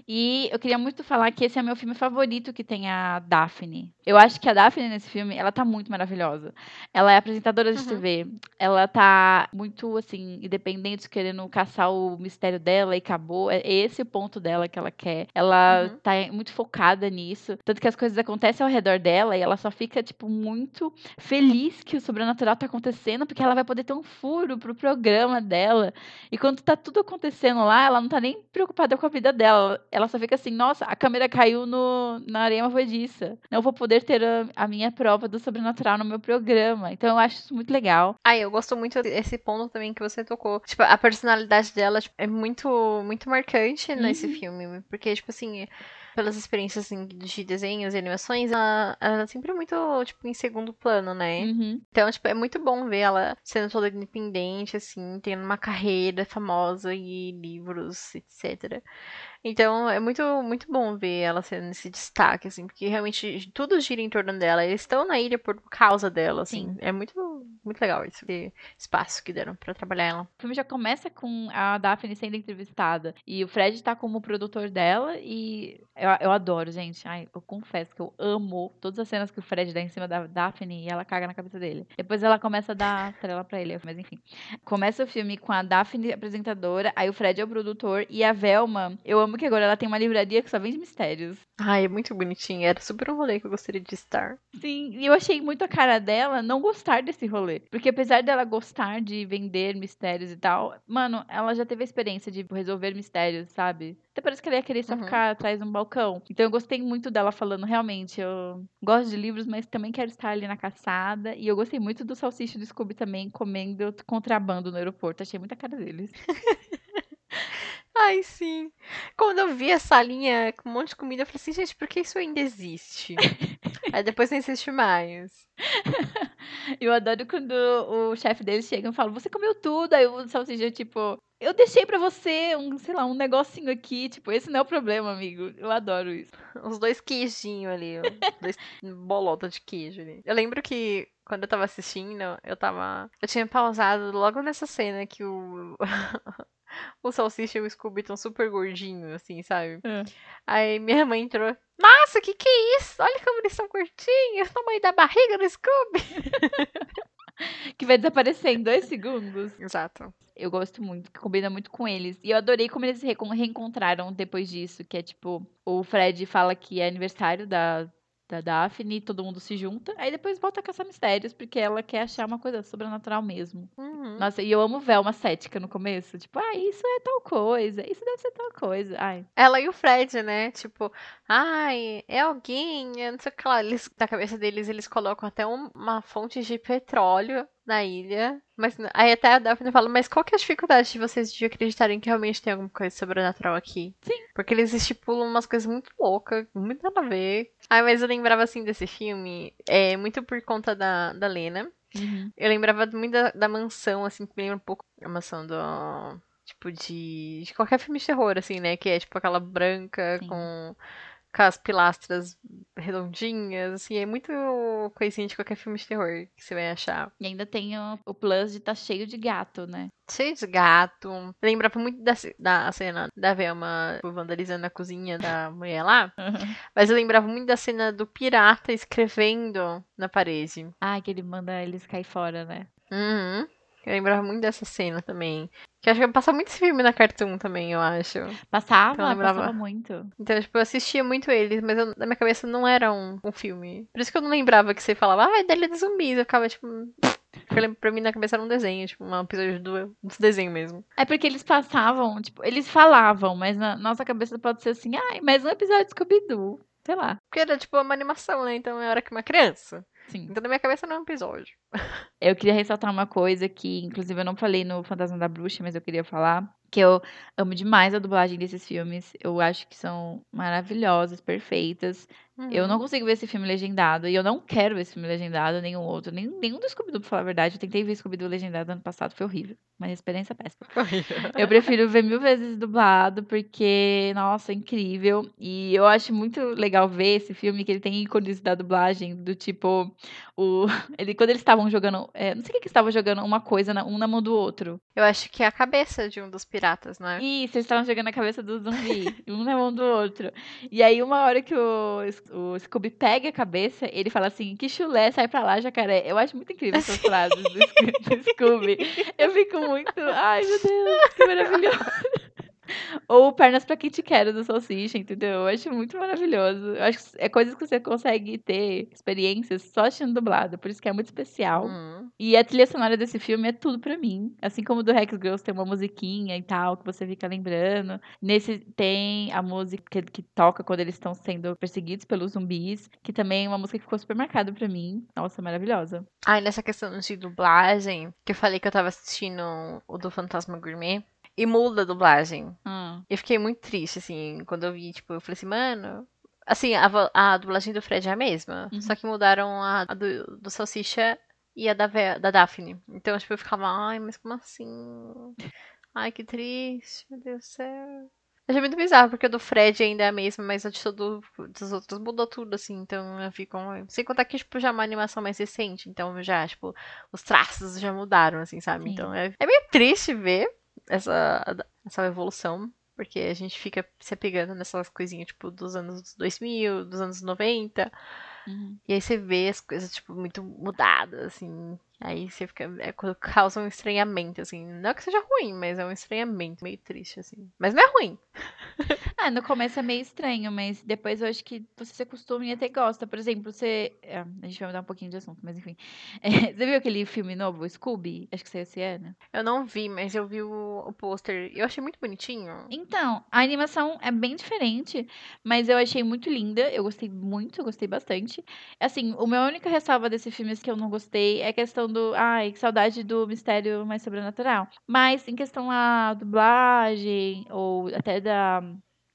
E eu queria muito falar que esse é meu filme favorito que tem a Daphne. Eu acho que a Daphne nesse filme, ela tá muito maravilhosa. Ela é apresentadora de Uhum. TV. Ela tá muito, assim, independente, querendo caçar o mistério dela e acabou. É esse ponto dela que ela quer. Ela Uhum. tá muito focada nisso. Tanto que as coisas acontecem ao redor dela e ela só fica, tipo, muito feliz que o sobrenatural tá acontecendo, porque ela vai poder ter um furo pro programa dela. E quando tá tudo acontecendo lá, ela não tá nem preocupada com a vida dela. Ela só fica assim, nossa, a câmera caiu no, na areia movediça. Não vou poder ter a, a minha prova do sobrenatural no meu programa. Então eu acho isso muito legal. Ai, eu gosto muito desse ponto também que você tocou. Tipo, a personalidade dela tipo, é muito, muito marcante nesse Uhum. filme. Porque, tipo assim, pelas experiências assim, de desenhos e animações, ela, ela é sempre muito, tipo, em segundo plano, né? Uhum. Então, tipo, é muito bom ver ela sendo toda independente, assim, tendo uma carreira famosa e livros, etc. Então, é muito, muito bom ver ela sendo esse destaque, assim, porque realmente tudo gira em torno dela. Eles estão na ilha por causa dela, assim. Sim. É muito, muito legal esse espaço que deram pra trabalhar ela. O filme já começa com a Daphne sendo entrevistada. E o Fred tá como produtor dela. E eu, eu adoro, gente. Ai, eu confesso que eu amo todas as cenas que o Fred dá em cima da Daphne e ela caga na cabeça dele. Depois ela começa a dar trela pra ele. Mas enfim. Começa o filme com a Daphne apresentadora. Aí o Fred é o produtor. E a Velma, eu amo que agora ela tem uma livraria que só vende mistérios. Ai, é muito bonitinha. Era super um rolê que eu gostaria de estar. Sim, e eu achei muito a cara dela não gostar desse rolê. Porque apesar dela gostar de vender mistérios e tal, mano, ela já teve a experiência de resolver mistérios, sabe? Até parece que ela ia querer só Uhum. ficar atrás de um balcão. Então eu gostei muito dela falando, realmente, eu gosto de livros, mas também quero estar ali na caçada. E eu gostei muito do salsicha do Scooby também, comendo contrabando no aeroporto. Achei muita cara deles. Ai, sim. Quando eu vi essa linha com um monte de comida, eu falei assim, gente, por que isso ainda existe? Aí depois não existe mais. Eu adoro quando o chefe deles chega e fala, você comeu tudo. Aí o salsicha, tipo, eu deixei pra você um, sei lá, um negocinho aqui. Tipo, esse não é o problema, amigo. Eu adoro isso. Os dois queijinhos ali, dois bolota de queijo ali. Eu lembro que quando eu tava assistindo, eu tava. Eu tinha pausado logo nessa cena que o. o Salsicha e o Scooby estão super gordinhos, assim, sabe? É. Aí minha mãe entrou. Nossa, que que é isso? Olha como eles são curtinhos. Tamanho da barriga do Scooby. Que vai desaparecer em dois segundos. Exato. Eu gosto muito, que combina muito com eles. E eu adorei como eles se reencontraram depois disso, que é tipo, o Fred fala que é aniversário da, da Daphne, todo mundo se junta, aí depois volta a caçar mistérios, porque ela quer achar uma coisa sobrenatural mesmo. Uhum. Nossa, e eu amo Velma cética no começo, tipo, ah, isso é tal coisa, isso deve ser tal coisa. Ai, Ela e o Fred, né? Tipo, ai, é alguém, é não sei o que lá. Eles, na cabeça deles, eles colocam até um- uma fonte de petróleo na ilha. Mas aí até a Daphne fala, mas qual que é a dificuldade de vocês de acreditarem que realmente tem alguma coisa sobrenatural aqui? Sim. Porque eles estipulam umas coisas muito loucas, muito nada a ver. Ah, mas eu lembrava assim desse filme, é muito por conta da, da Lena. uhum. Eu lembrava muito da, da mansão, assim, que me lembra um pouco a mansão do. Tipo, de, de qualquer filme de terror, assim, né? Que é tipo aquela branca Sim. com, com as pilastras redondinhas, assim. É muito coisinha de qualquer filme de terror que você vai achar. E ainda tem o, o plus de tá cheio de gato, né? Cheio de gato. Lembrava muito da, da cena da Velma tipo, vandalizando a cozinha da mulher lá. Mas eu lembrava muito da cena do pirata escrevendo na parede. Ai, que ele manda eles cair fora, né? Uhum. Eu lembrava muito dessa cena também. Que eu acho que passa muito esse filme na Cartoon também, eu acho. Passava, Eu lembrava. passava muito. Então, tipo, eu assistia muito eles, mas eu- na minha cabeça não era um, um filme. Por isso que eu não lembrava que você falava, ah, é dele de zumbis. Eu ficava, tipo. Porque pra mim na cabeça era um desenho, tipo, um episódio do, dos desenhos mesmo. É porque eles passavam, tipo, eles falavam, mas na nossa cabeça pode ser assim, ai, mais um episódio de Scooby-Doo. Sei lá. Porque era, tipo, uma animação, né? Então eu era que uma criança. Sim. Então na minha cabeça não é um episódio. Eu queria ressaltar uma coisa que, inclusive, eu não falei no Fantasma da Bruxa, mas eu queria falar. Que eu amo demais a dublagem desses filmes. Eu acho que são maravilhosas, perfeitas. Eu Uhum. não consigo ver esse filme legendado. E eu não quero ver esse filme legendado, nenhum outro. Nem, nenhum do Scooby-Doo, pra falar a verdade. Eu tentei ver Scooby-Doo legendado ano passado, foi horrível. Uma experiência péssima. Eu prefiro ver mil vezes dublado, porque, nossa, é incrível. E eu acho muito legal ver esse filme, que ele tem ícones da dublagem, do tipo, o, ele, quando eles estavam jogando, é, não sei o que que estavam jogando uma coisa, na- um na mão do outro. Eu acho que é a cabeça de um dos piratas, não é? Isso, eles estavam jogando a cabeça do zumbi, um na mão do outro. E aí, uma hora que o, o Scooby pega a cabeça, ele fala assim, que chulé, sai pra lá, jacaré. Eu acho muito incrível essas frases do, do Scooby. Eu fico muito, ai meu Deus, que maravilhoso. Ou pernas pra quem te quero do Salsicha, entendeu? Eu acho muito maravilhoso. Eu acho que é coisas que você consegue ter experiências só assistindo dublado, por isso que é muito especial. Uhum. E a trilha sonora desse filme é tudo pra mim. Assim como do Rex Girls tem uma musiquinha e tal, que você fica lembrando. Nesse tem a música que, que toca quando eles estão sendo perseguidos pelos zumbis, que também é uma música que ficou super marcada pra mim. Nossa, maravilhosa. Ai, nessa questão de dublagem, que eu falei que eu tava assistindo o do Fantasma Gourmet, e muda a dublagem. Hum. Eu fiquei muito triste, assim, quando eu vi, tipo, eu falei assim, mano. Assim, a, a dublagem do Fred é a mesma, Uhum. só que mudaram a, a do, do Salsicha e a da, da Daphne. Então, tipo, eu ficava, ai, mas como assim? Ai, que triste, meu Deus do céu. Achei muito bizarro, porque a do Fred ainda é a mesma, mas a de todo, dos outros mudou tudo, assim, então eu fico. Sem contar que, tipo, já é uma animação mais recente, então já, tipo, os traços já mudaram, assim, sabe? Sim. Então é, é meio triste ver essa, essa evolução, porque a gente fica se apegando nessas coisinhas, tipo, dos anos 2000, dos anos 90, Uhum. e aí você vê as coisas, tipo, muito mudadas, assim. Aí você fica. É, quando causa um estranhamento, assim. Não que seja ruim, mas é um estranhamento meio triste, assim. Mas não é ruim. Ah, no começo é meio estranho, mas depois eu acho que você se acostuma e até gosta. Por exemplo, você. é, a gente vai mudar um pouquinho de assunto, mas enfim. É, você viu aquele filme novo, Scooby? Acho que saiu esse ano. Eu não vi, mas eu vi o, o pôster. Eu achei muito bonitinho. Então, a animação é bem diferente, mas eu achei muito linda. Eu gostei muito, eu gostei bastante. Assim, o meu única ressalva desse filme que eu não gostei é a questão do. Ai, que saudade do mistério mais sobrenatural. Mas em questão da dublagem, ou até da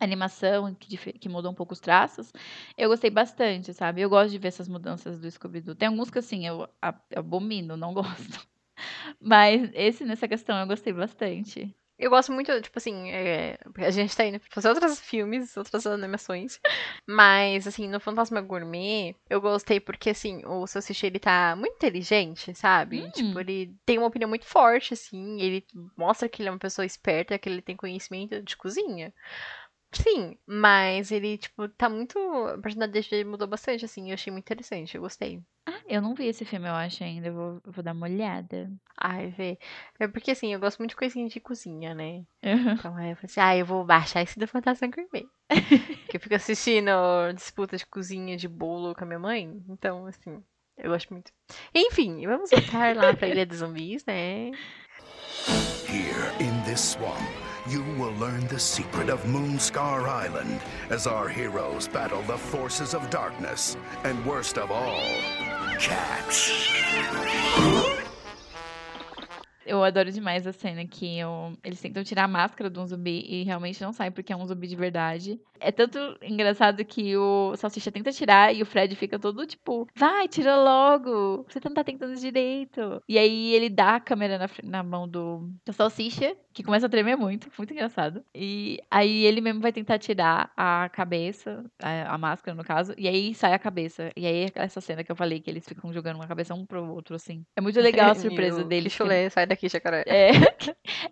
animação, que, que mudou um pouco os traços, eu gostei bastante, sabe? Eu gosto de ver essas mudanças do Scooby-Doo. Tem alguns que, assim, eu abomino, não gosto. Mas esse, nessa questão, eu gostei bastante. Eu gosto muito, tipo assim, é, a gente tá indo fazer outros filmes, outras animações. Mas, assim, no Fantasma Gourmet, eu gostei porque, assim, o Salsicha, ele tá muito inteligente, sabe? Hum. Tipo, ele tem uma opinião muito forte, assim. Ele mostra que ele é uma pessoa esperta, que ele tem conhecimento de cozinha. Sim, mas ele, tipo, tá muito. A personalidade dele mudou bastante, assim. Eu achei muito interessante, eu gostei. Eu não vi esse filme, eu acho, ainda. Eu vou, eu vou dar uma olhada. Ai, vê. É porque, assim, eu gosto muito de coisinha de cozinha, né? Então aí eu falei assim, ah, eu vou baixar esse do Fantasma Gourmet. que eu fico assistindo disputa de cozinha de bolo com a minha mãe. Então, assim, eu gosto muito. Enfim, vamos voltar lá pra Ilha dos Zumbis, né? Here in this swamp, you will learn the secret of Moonscar Island as our heroes battle the forces of darkness and worst of all, cats. Eu adoro demais a cena que eu- eles tentam tirar a máscara de um zumbi e realmente não sai porque é um zumbi de verdade. É tanto engraçado que o Salsicha tenta tirar e o Fred fica todo tipo, vai, tira logo, você não tá tentando direito. E aí ele dá a câmera na, na mão do, do Salsicha, que começa a tremer muito, muito engraçado. E aí ele mesmo vai tentar tirar a cabeça, a, a máscara no caso, e aí sai a cabeça. E aí é essa cena que eu falei que eles ficam jogando uma cabeça um pro outro, assim. É muito legal a surpresa Meu, deles. Chulé, sai daqui, jacaré. é,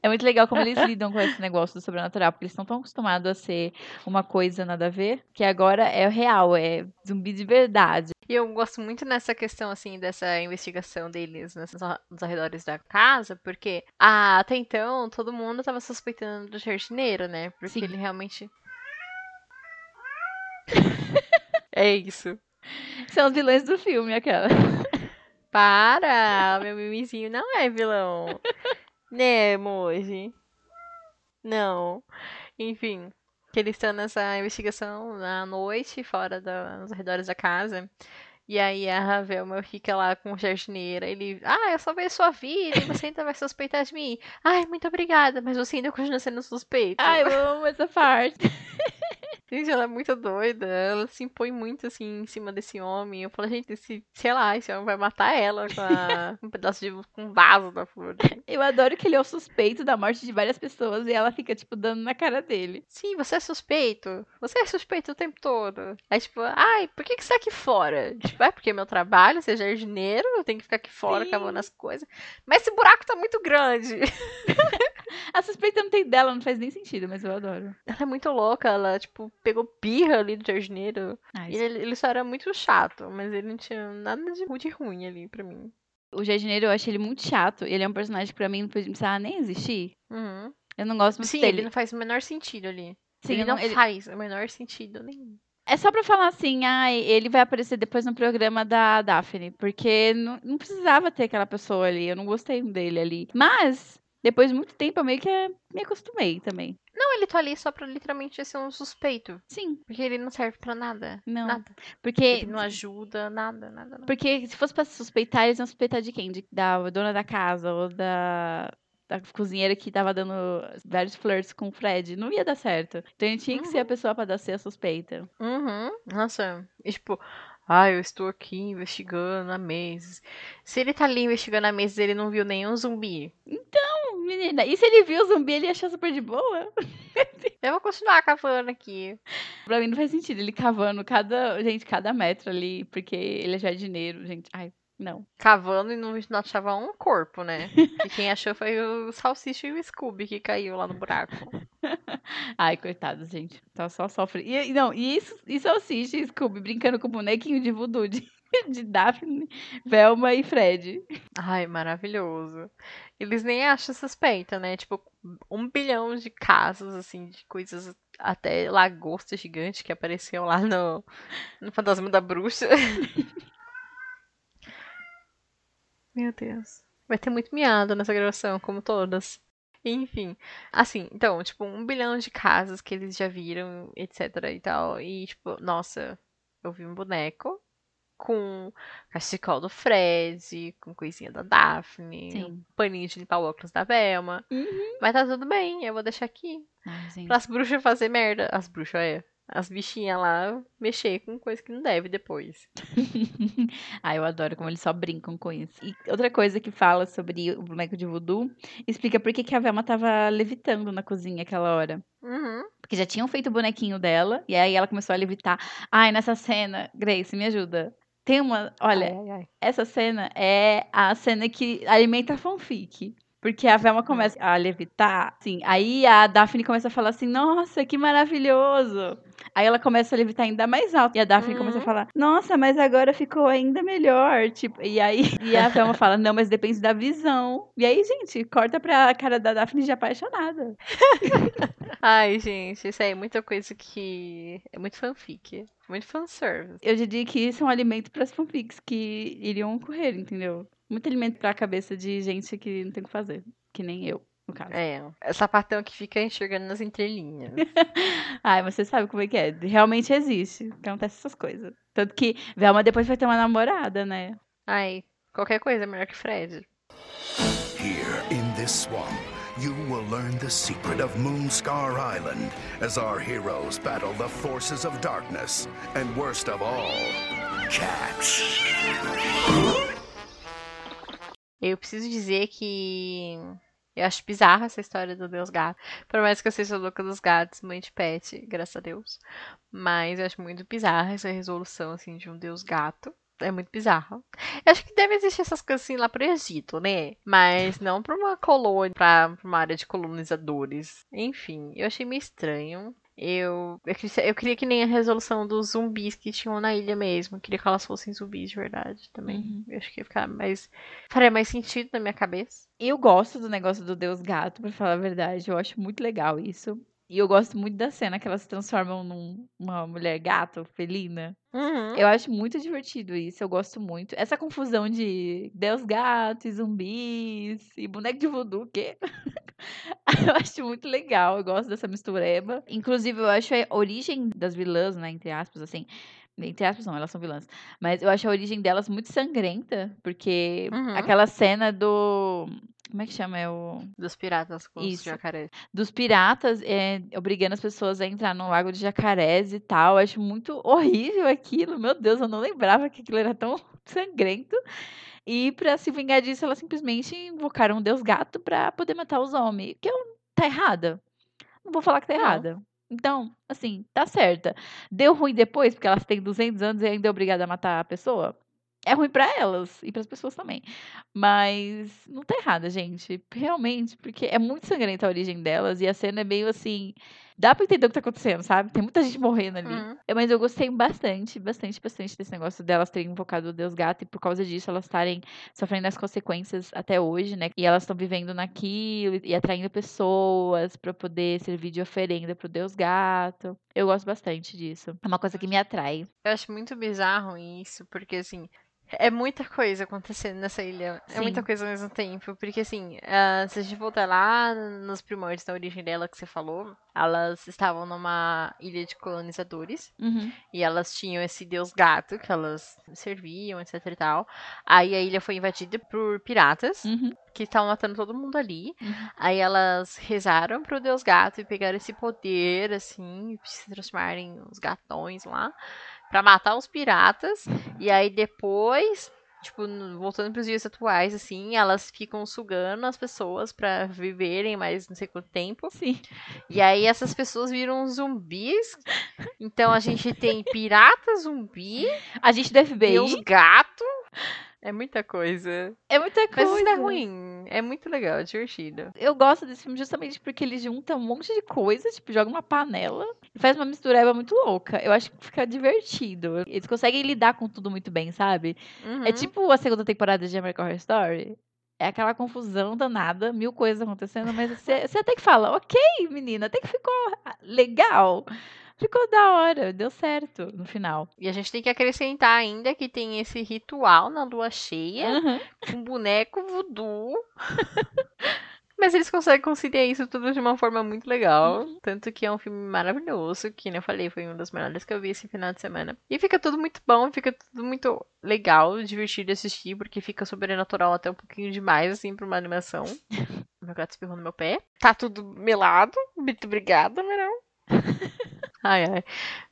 é muito legal como eles lidam com esse negócio do sobrenatural, porque eles estão tão acostumados a ser uma coisa nada a ver, que agora é o real, é zumbi de verdade. E eu gosto muito nessa questão, assim, dessa investigação deles nos, nos arredores da casa, porque ah, até então todo mundo tava suspeitando do jardineiro, né? Porque Sim. ele realmente. é isso. São os vilões do filme, aquela. Para! Meu mimizinho não é vilão. né, emoji? Não. Enfim. Que eles estão nessa investigação na noite, fora da, nos arredores da casa. E aí a Ravelma fica lá com o jardineiro. Ele, ah, eu salvei a sua vida e você ainda vai suspeitar de mim. Ai, muito obrigada, mas você ainda continua sendo suspeito. Ai, eu amo essa parte. Gente, ela é muito doida. Ela se impõe muito assim em cima desse homem. Eu falo, gente, esse, sei lá, esse homem vai matar ela com a- um pedaço de com um vaso da flor. Eu adoro que ele é o suspeito da morte de várias pessoas e ela fica, tipo, dando na cara dele. Sim, você é suspeito. Você é suspeito o tempo todo. Aí, tipo, ai, por que, que você tá aqui fora? Tipo, é porque é meu trabalho, ser jardineiro, eu tenho que ficar aqui fora Sim. cavando as coisas. Mas esse buraco tá muito grande. A suspeita não tem dela, não faz nem sentido, mas eu adoro. Ela é muito louca, ela, tipo, pegou birra ali do jardineiro. Ai, E ele, ele só era muito chato, mas ele não tinha nada de, de ruim ali pra mim. O jardineiro, eu achei ele muito chato. Ele é um personagem que pra mim não precisava nem existir. Uhum. Eu não gosto muito Sim, dele. ele não faz o menor sentido ali. Sim, ele não, não- ele- faz o menor sentido nenhum. É só pra falar assim, ah, ele vai aparecer depois no programa da Daphne, porque não, não precisava ter aquela pessoa ali, eu não gostei dele ali. Mas, depois de muito tempo, eu meio que eh, me acostumei também. Não, ele tá ali só pra literalmente ser um suspeito. Sim, Porque ele não serve pra nada. não. Nada. Porque, Ele não ajuda, nada, nada, nada. porque se fosse pra suspeitar, eles iam suspeitar de quem? De, da dona da casa ou da, da cozinheira que tava dando vários flirts com o Fred. Não ia dar certo. Então ele tinha que ser a pessoa pra dar ser a suspeita. Uhum. Nossa. E, tipo, ah, eu estou aqui investigando há meses. Se ele tá ali investigando há meses ele não viu nenhum zumbi, Hum, Menina, e se ele viu o zumbi, ele ia achar super de boa? eu vou continuar cavando aqui. Pra mim não faz sentido ele cavando cada, gente, cada metro ali, porque ele é jardineiro, gente. Ai, não. Cavando e não, não achava um corpo, né? E quem achou foi o Salsicha e o Scooby que caiu lá no buraco. Ai, coitado, gente. Tá só sofre. E, e não, e isso, o Cisne e Scooby brincando com o bonequinho de voodoo de de Daphne, Velma e Fred. Ai, maravilhoso. Eles nem acham suspeita, né? Tipo, um bilhão de casos, assim, de coisas. Até lagosta gigante que apareceu lá no, no Fantasma da Bruxa. Meu Deus. Vai ter muito miado nessa gravação, como todas. Enfim. Assim, então, tipo, um bilhão de casos que eles já viram, etc e tal. E, tipo, nossa, eu vi um boneco com cachecol do Fred, com coisinha da Daphne, Sim. um paninho de limpar o óculos da Velma. Mas tá tudo bem, eu vou deixar aqui. Ai. Para as bruxas fazer merda. As bruxas, é. As bichinhas lá mexer com coisa que não deve depois. ah, eu adoro como eles só brincam com isso. E outra coisa que fala sobre o boneco de voodoo, explica por que, que a Velma tava levitando na cozinha aquela hora. Uhum. Porque já tinham feito o bonequinho dela, e aí ela começou a levitar. Ai, nessa cena, Grace, me ajuda. Tem uma. Olha, Ai, ai, essa cena é a cena que alimenta a fanfic. Porque a Velma começa a levitar, assim, aí a Daphne começa a falar assim, nossa, que maravilhoso. Aí ela começa a levitar ainda mais alto. E a Daphne começa a Uhum. falar, nossa, mas agora ficou ainda melhor. Tipo, e aí e a Velma fala, não, mas depende da visão. E aí, gente, corta pra cara da Daphne de apaixonada. Ai, gente, isso aí é muita coisa que. É muito fanfic. Muito fanservice. Eu diria que isso é um alimento para as fanfics que iriam ocorrer, entendeu? Muito alimento pra cabeça de gente que não tem o que fazer. Que nem eu, no caso. É, é sapatão que fica enxergando nas entrelinhas. Ai, você sabe como é que é. Realmente existe. Acontece essas coisas. Tanto que Velma depois vai ter uma namorada, né? Ai, qualquer coisa é melhor que Fred. Here in this swamp, you will learn the secret of Moonscar Island as our heroes battle the forces of darkness and worst of all, cats. Eu preciso dizer que eu acho bizarra essa história do Deus Gato. Por mais que eu seja louca dos gatos, mãe de pet, graças a Deus. Mas eu acho muito bizarra essa resolução, assim, de um Deus Gato. É muito bizarro. Eu acho que deve existir essas coisas assim lá pro Egito, né? Mas não pra uma colônia, pra, pra uma área de colonizadores. Enfim, eu achei meio estranho. Eu, eu, queria, eu queria que nem a resolução dos zumbis que tinham na ilha mesmo. Eu queria que elas fossem zumbis de verdade também. Uhum. Eu acho que ia ficar mais. faria mais sentido na minha cabeça. Eu gosto do negócio do Deus Gato, pra falar a verdade. Eu acho muito legal isso. E eu gosto muito da cena que elas se transformam numa mulher gato, felina. Uhum. Eu acho muito divertido isso, eu gosto muito. Essa confusão de Deus gato e zumbis e boneco de voodoo, que eu acho muito legal, eu gosto dessa mistureba. Inclusive, eu acho a origem das vilãs, né, entre aspas, assim, entre aspas não, elas são vilãs, mas eu acho a origem delas muito sangrenta, porque Uhum. aquela cena do... Como é que chama? É o Dos piratas com os Isso. jacarés. dos piratas é, obrigando as pessoas a entrar no lago de jacarés e tal. Eu acho muito horrível aquilo. Meu Deus, eu não lembrava que aquilo era tão sangrento. E pra se vingar disso, elas simplesmente invocaram um deus gato pra poder matar os homens. Que eu, tá errada. Não vou falar que tá Não. errada. Então, assim, tá certa. Deu ruim depois, porque elas têm 200 anos e ainda é obrigada a matar a pessoa. É ruim pra elas e pras pessoas também. Mas não tá errada, gente. Realmente, porque é muito sangrenta a origem delas e a cena é meio assim. Dá pra entender o que tá acontecendo, sabe? Tem muita gente morrendo ali. Uhum. Mas eu gostei bastante, bastante, bastante desse negócio delas terem invocado o Deus Gato e por causa disso elas estarem sofrendo as consequências até hoje, né? E elas estão vivendo naquilo e atraindo pessoas pra poder servir de oferenda pro Deus Gato. Eu gosto bastante disso. É uma coisa que me atrai. Eu acho muito bizarro isso, porque assim. É muita coisa acontecendo nessa ilha. É muita Sim. coisa ao mesmo tempo. Porque, assim, ah, se a gente voltar lá nos primórdios da origem dela que você falou, elas estavam numa ilha de colonizadores. Uhum. E elas tinham esse deus gato que elas serviam, etc e tal. Aí a ilha foi invadida por piratas Uhum. que estavam matando todo mundo ali. Uhum. Aí elas rezaram pro deus gato e pegaram esse poder, assim, se transformarem em uns gatões lá, pra matar os piratas. E aí depois, tipo, voltando pros dias atuais, assim, elas ficam sugando as pessoas pra viverem mais não sei quanto tempo. Sim. E aí essas pessoas viram zumbis. Então a gente tem pirata zumbi, A gente do FBI. deus gato. É muita coisa. É muita Mas coisa. isso não é ruim. É muito legal, é divertido. Eu gosto desse filme justamente porque ele junta um monte de coisa, tipo, joga uma panela e faz uma mistureba muito louca. Eu acho que fica divertido. Eles conseguem lidar com tudo muito bem, sabe? Uhum. É tipo a segunda temporada de American Horror Story. É aquela confusão danada, mil coisas acontecendo, mas você, você até que fala, ok, menina, até que ficou legal. Ficou da hora, deu certo no final. E a gente tem que acrescentar ainda que tem esse ritual na lua cheia Uhum. com boneco voodoo. Mas eles conseguem conciliar isso tudo de uma forma muito legal. Tanto que é um filme maravilhoso, que, nem eu falei, foi um dos melhores que eu vi esse final de semana. E fica tudo muito bom, fica tudo muito legal, divertido de assistir, porque fica sobrenatural até um pouquinho demais, assim, pra uma animação. Meu gato espirrou no meu pé. Tá tudo melado. Muito obrigada, Verão. Ai, ai.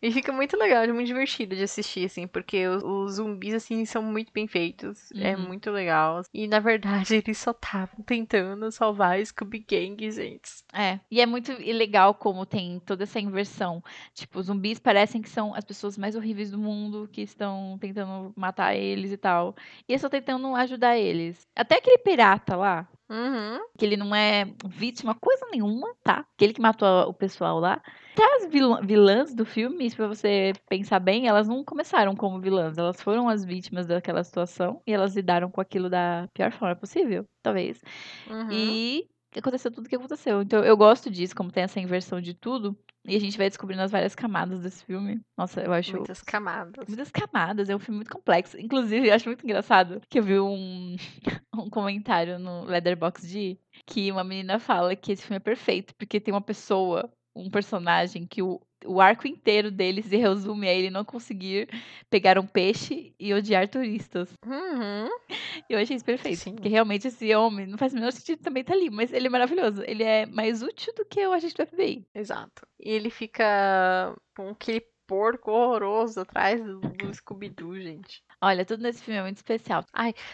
E fica muito legal, é muito divertido de assistir, assim, porque os, os zumbis, assim, são muito bem feitos. É Uhum. muito legal. E, na verdade, eles só estavam tentando salvar a Scooby Gang, gente. É, e é muito legal como tem toda essa inversão. Tipo, os zumbis parecem que são as pessoas mais horríveis do mundo que estão tentando matar eles e tal. E eles estão tentando ajudar eles. Até aquele pirata lá, Uhum. que ele não é vítima coisa nenhuma, tá? Aquele que matou o pessoal lá. Até as vilã- vilãs do filme, se pra você pensar bem, elas não começaram como vilãs, elas foram as vítimas daquela situação e elas lidaram com aquilo da pior forma possível, talvez. Uhum. E aconteceu tudo o que aconteceu. Então eu gosto disso, como tem essa inversão de tudo. E a gente vai descobrindo as várias camadas desse filme. Nossa, eu acho. Muitas camadas. Muitas camadas, é um filme muito complexo. Inclusive, eu acho muito engraçado que eu vi um, um comentário no Leatherbox que uma menina fala que esse filme é perfeito, porque tem uma pessoa, um personagem, que o, o arco inteiro dele se resume a ele não conseguir pegar um peixe e odiar turistas. Uhum. E eu achei isso perfeito. Sim. Porque realmente esse homem não faz o menor sentido também tá ali, mas ele é maravilhoso. Ele é mais útil do que o agente do FBI. Exato. E ele fica com aquele porco horroroso atrás do, do Scooby-Doo, gente. Olha, tudo nesse filme é muito especial.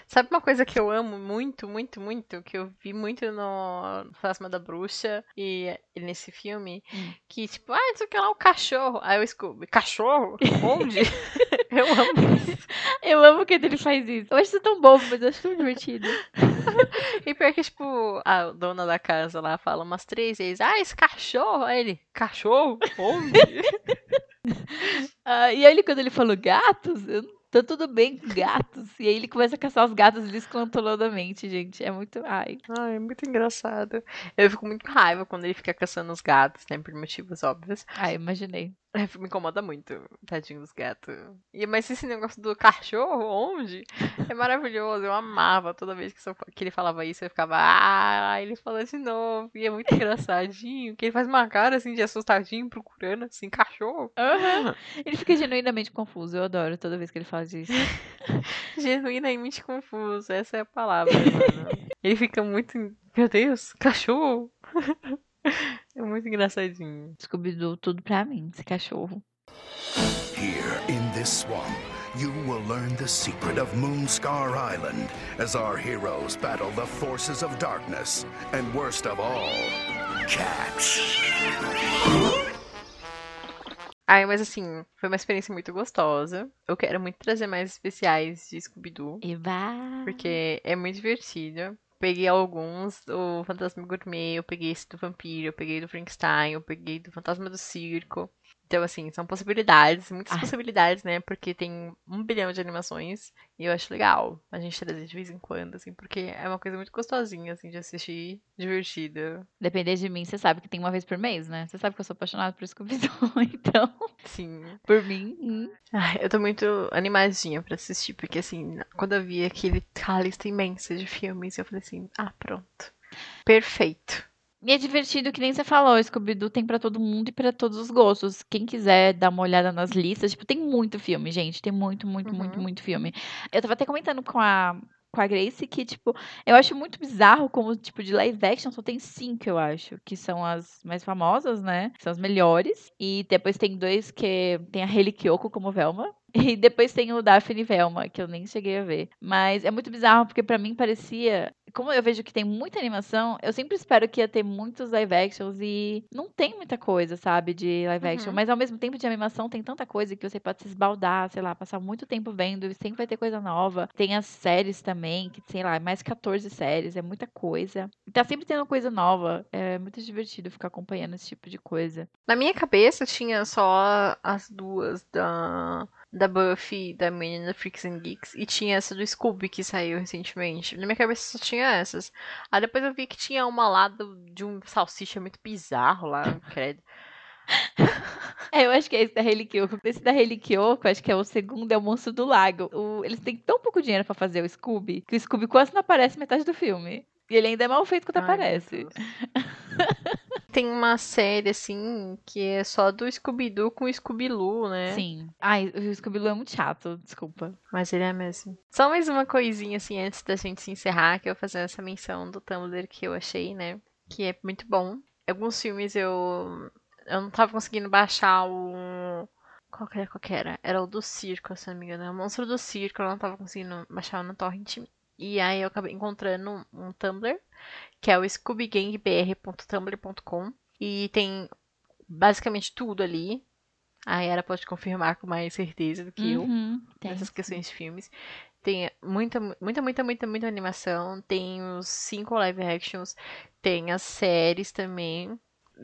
Sabe uma coisa que eu amo muito, muito, muito? Que eu vi muito no Fantasma da Bruxa e nesse filme? Hum. Que tipo, ah, isso aqui lá é um cachorro. Aí eu Scooby, cachorro? Onde? eu amo isso. Eu amo que ele faz isso. Eu acho tão bobo, mas eu acho tão divertido. E pior que, tipo, a dona da casa lá fala umas três vezes, ah, esse cachorro. Aí ele, cachorro? Onde? Ah, e aí, quando ele falou gatos, eu, tá tudo bem com gatos. E aí ele começa a caçar os gatos descontroladamente, gente. É muito. Ai. Ai, é muito engraçado. Eu fico muito raiva quando ele fica caçando os gatos, né? Por motivos óbvios. Ai, imaginei. É, Me incomoda muito, tadinho dos gatos. E, mas esse negócio do cachorro, onde? É maravilhoso. Eu amava toda vez que, só- que ele falava isso, eu ficava, ah, ele falou de novo. E é muito engraçadinho, que ele faz uma cara assim de assustadinho, procurando assim, cachorro. Aham. Ele fica genuinamente confuso. Eu adoro toda vez que ele faz isso. Genuinamente confuso, essa é a palavra, mano. Ele fica muito, meu Deus, cachorro. É muito engraçadinho. Scooby-Doo, tudo pra mim, esse cachorro. Here in this swamp, you will learn the secret of Moonscar Island as our heroes battle the forces of darkness and worst of all, cats. Ai, mas assim, foi uma experiência muito gostosa. Eu quero muito trazer mais especiais de Scooby-Doo. E vai. Porque é muito divertido. Peguei alguns, o Fantasma Gourmet, eu peguei esse do Vampiro, eu peguei do Frankenstein, eu peguei do Fantasma do Circo. Então, assim, são possibilidades, muitas Ai. possibilidades, né? Porque tem um bilhão de animações e eu acho legal a gente trazer de vez em quando, assim, porque é uma coisa muito gostosinha, assim, de assistir, divertida. Depender de mim, você sabe que tem uma vez por mês, né? Você sabe que eu sou apaixonada por Scooby-Doo, então, Sim. por mim, hum, Ai, eu tô muito animadinha pra assistir, porque, assim, quando eu vi aquele, aquela lista imensa de filmes, eu falei assim, ah, pronto. Perfeito. E é divertido, que nem você falou, Scooby-Doo tem pra todo mundo e pra todos os gostos. Quem quiser dar uma olhada nas listas, tipo, tem muito filme, gente. Tem muito, muito, muito, Uhum. muito filme. Eu tava até comentando com a, com a Grace que, tipo, eu acho muito bizarro como, tipo, de live action só tem cinco, eu acho, que são as mais famosas, né? São as melhores. E depois tem dois que tem a Kiyoko como Velma. E depois tem o Daphne Velma, que eu nem cheguei a ver. Mas é muito bizarro, porque pra mim parecia como eu vejo que tem muita animação, eu sempre espero que ia ter muitos live actions e não tem muita coisa, sabe, de live action. Uhum. Mas ao mesmo tempo de animação tem tanta coisa que você pode se esbaldar, sei lá, passar muito tempo vendo e sempre vai ter coisa nova. Tem as séries também, que sei lá, mais 14 séries, é muita coisa. E tá sempre tendo coisa nova. É muito divertido ficar acompanhando esse tipo de coisa. Na minha cabeça tinha só as duas da, da Buffy, da menina Freaks and Geeks, e tinha essa do Scooby que saiu recentemente. Na minha cabeça só tinha essas. Aí depois eu vi que tinha uma lá do- de um salsicha muito bizarro lá, credo. É, eu acho que é esse da Kiyoko. Esse da Kiyoko, acho que é o segundo, é o Monstro do Lago. O- eles têm tão pouco dinheiro pra fazer o Scooby, que o Scooby quase não aparece metade do filme. E ele ainda é mal feito quando Ai, aparece. Tem uma série, assim, que é só do Scooby-Doo com o Scooby-Loo, né? Sim. Ai, o Scooby-Doo é muito chato, desculpa. Mas ele é mesmo. Só mais uma coisinha, assim, antes da gente se encerrar, que eu vou fazer essa menção do Tumblr que eu achei, né? Que é muito bom. Alguns filmes eu. Eu não tava conseguindo baixar o. Qual que era? Qual que era? Era o do circo, se não me engano. É o monstro do circo, eu não tava conseguindo baixar no torrent. E aí eu acabei encontrando um, um Tumblr, que é o scoobygangbr.tumblr.com. E tem basicamente tudo ali. A Yara pode confirmar com mais certeza do que eu Uhum, tem. nessas questões de filmes. Tem muita, muita, muita, muita, muita animação. Tem os cinco live actions. Tem as séries também.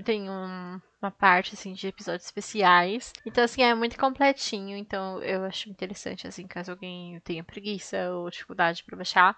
Tem um- uma parte, assim, de episódios especiais. Então, assim, é muito completinho. Então, eu acho interessante, assim, caso alguém tenha preguiça ou dificuldade pra baixar.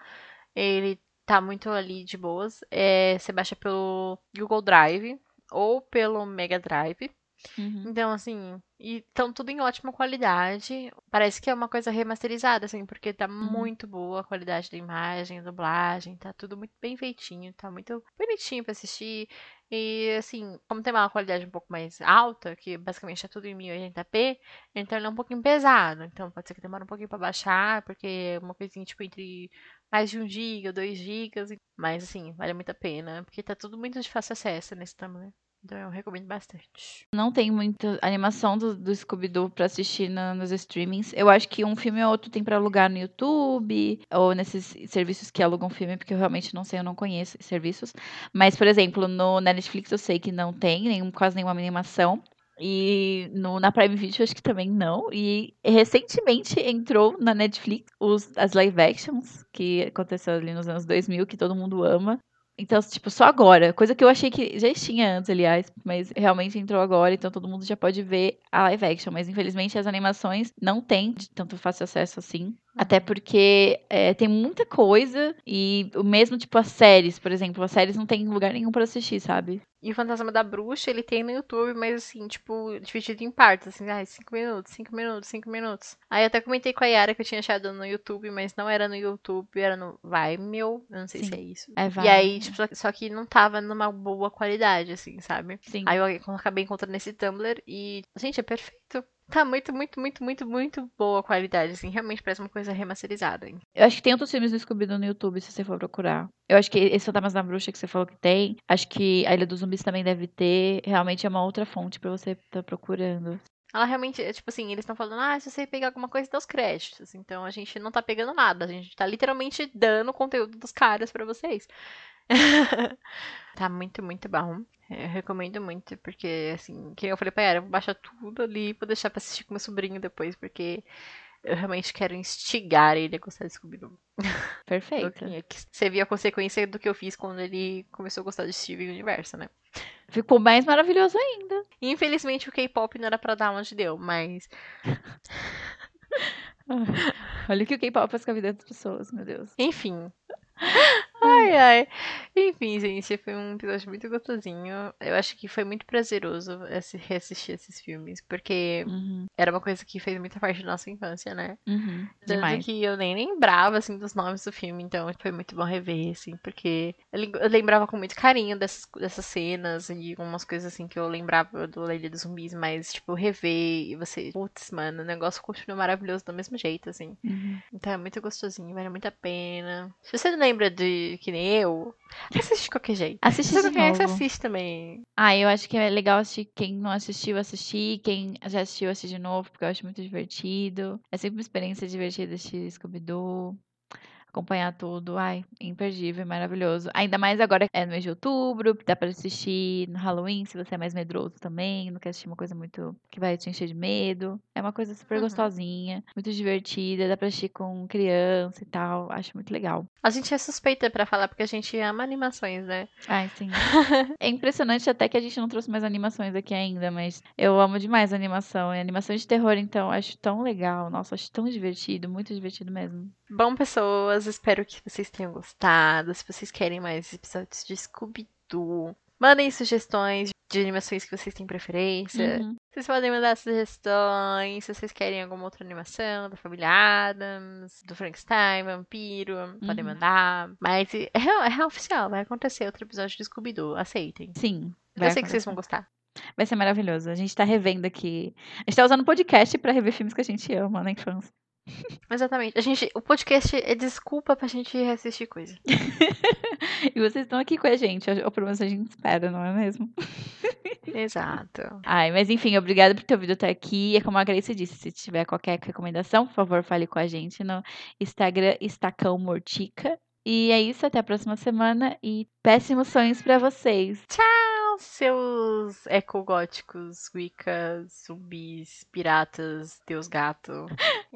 Ele tá muito ali de boas. É, você baixa pelo Google Drive ou pelo Mega Drive. Uhum. Então, assim, e estão tudo em ótima qualidade. Parece que é uma coisa remasterizada, assim, porque tá muito boa a qualidade da imagem, a dublagem, tá tudo muito bem feitinho, tá muito bonitinho pra assistir. E, assim, como tem uma qualidade um pouco mais alta, que basicamente é tudo em 1080p, então ele é um pouquinho pesado. Então pode ser que demore um pouquinho pra baixar, porque é uma coisinha, tipo, entre mais de 1 GB, 2 GB. Mas, assim, vale muito a pena, porque tá tudo muito de fácil acesso nesse tamanho. Então eu recomendo bastante. Não tem muita animação do, do Scooby-Doo pra assistir na- nos streamings. Eu acho que um filme ou outro tem pra alugar no YouTube, ou nesses serviços que alugam filme, porque eu realmente não sei, eu não conheço serviços. Mas, por exemplo, no na Netflix eu sei que não tem nenhum, quase nenhuma animação. E no, na Prime Video acho que também não. E recentemente entrou na Netflix os, as live actions, que aconteceu ali nos anos 2000, que todo mundo ama. Então, tipo, só agora. Coisa que eu achei que já tinha antes, aliás. Mas realmente entrou agora, então todo mundo já pode ver a live action. Mas infelizmente as animações não tem de tanto fácil acesso assim. Até porque é, tem muita coisa. E o mesmo, tipo, as séries, por exemplo. As séries não tem lugar nenhum pra assistir, sabe? E o Fantasma da Bruxa, ele tem no YouTube, mas assim, tipo, dividido em partes, assim, ai, 5 minutos, 5 minutos, 5 minutos. Aí eu até comentei com a Yara que eu tinha achado no YouTube, mas não era no YouTube, era no Vimeo, eu não sei Sim. se é isso. É, E vai. aí, tipo, só- só que não tava numa boa qualidade, assim, sabe? Sim. Aí eu acabei encontrando esse Tumblr e, gente, é perfeito. Tá muito, muito, muito, muito, muito boa a qualidade, assim, realmente parece uma coisa remasterizada. hein? Eu acho que tem outros filmes do Scooby-Doo no YouTube, se você for procurar. Eu acho que esse Fantasmas da Bruxa que você falou que tem. Acho que a Ilha dos Zumbis também deve ter. Realmente é uma outra fonte pra você estar procurando. Ela realmente, é tipo assim, eles estão falando, ah, se você pegar alguma coisa, dá os créditos. Então a gente não tá pegando nada, a gente tá literalmente dando o conteúdo dos caras pra vocês. tá muito, muito bom. Eu recomendo muito, porque, assim, que eu falei pra ela, eu vou baixar tudo ali e vou deixar pra assistir com meu sobrinho depois, porque eu realmente quero instigar ele a gostar de Scooby-Doo. Perfeito. Você viu a consequência do que eu fiz quando ele começou a gostar de Steven Universo, né? Ficou mais maravilhoso ainda. Infelizmente o K-pop não era pra dar onde deu, mas Olha o que o K-pop faz com a vida das pessoas, meu Deus. Enfim. Ai, ai. Enfim, gente, foi um episódio muito gostosinho. Eu acho que foi muito prazeroso assi- reassistir esses filmes, porque Uhum, era uma coisa que fez muita parte da nossa infância, né? uhum. Tanto Demais. que eu nem lembrava, assim, dos nomes do filme, então foi muito bom rever, assim, porque eu lem- eu lembrava com muito carinho dessas, dessas cenas e algumas coisas, assim, que eu lembrava do Ilha dos Zumbis, mas, tipo, rever e você, putz, mano, o negócio continua maravilhoso do mesmo jeito, assim. Uhum. Então é muito gostosinho, vale muito a pena. Se você lembra de que nem eu, assiste de qualquer jeito. Assiste Se você de conhece, novo. assiste também. Ah, eu acho que é legal assistir quem não assistiu, assistir. Quem já assistiu, assistir de novo, porque eu acho muito divertido. É sempre uma experiência divertida assistir Scooby-Doo. Acompanhar tudo. Ai, imperdível, maravilhoso. Ainda mais agora é no mês de outubro, dá pra assistir no Halloween, se você é mais medroso também, não quer assistir uma coisa muito que vai te encher de medo. É uma coisa super Uhum. gostosinha, muito divertida, dá pra assistir com criança e tal. Acho muito legal. A gente é suspeita pra falar porque a gente ama animações, né? Ai, sim. é impressionante até que a gente não trouxe mais animações aqui ainda, mas eu amo demais a animação. E animação de terror, então, acho tão legal. Nossa, acho tão divertido, muito divertido mesmo. Bom, pessoas, espero que vocês tenham gostado. Se vocês querem mais episódios de Scooby-Doo, mandem sugestões de animações que vocês têm preferência. Uhum. Vocês podem mandar sugestões se vocês querem alguma outra animação da família Adams, do Frankenstein, Vampiro, podem Uhum. mandar. Mas é, real- é real oficial, vai acontecer outro episódio de Scooby-Doo, aceitem. Sim. Eu sei que vocês vão acontecer. gostar. Vai ser maravilhoso. A gente tá revendo aqui. A gente tá usando podcast pra rever filmes que a gente ama na infância. Exatamente. A gente, o podcast é desculpa pra gente reassistir coisa. e vocês estão aqui com a gente. Ou pelo menos a gente espera, não é mesmo? Exato. Ai, mas enfim, obrigada por ter ouvido até aqui. E é como a Grace disse, se tiver qualquer recomendação, por favor, fale com a gente no Instagram Estacão Mortica. E é isso, até a próxima semana e péssimos sonhos pra vocês. Tchau, seus ecogóticos, wiccas, zumbis, piratas, deus gato.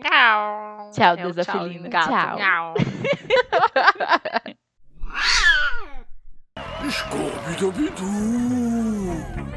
Tchau. Tchau, É em felina. gato. Tchau. Miau. Scooby-Dooby-Doo!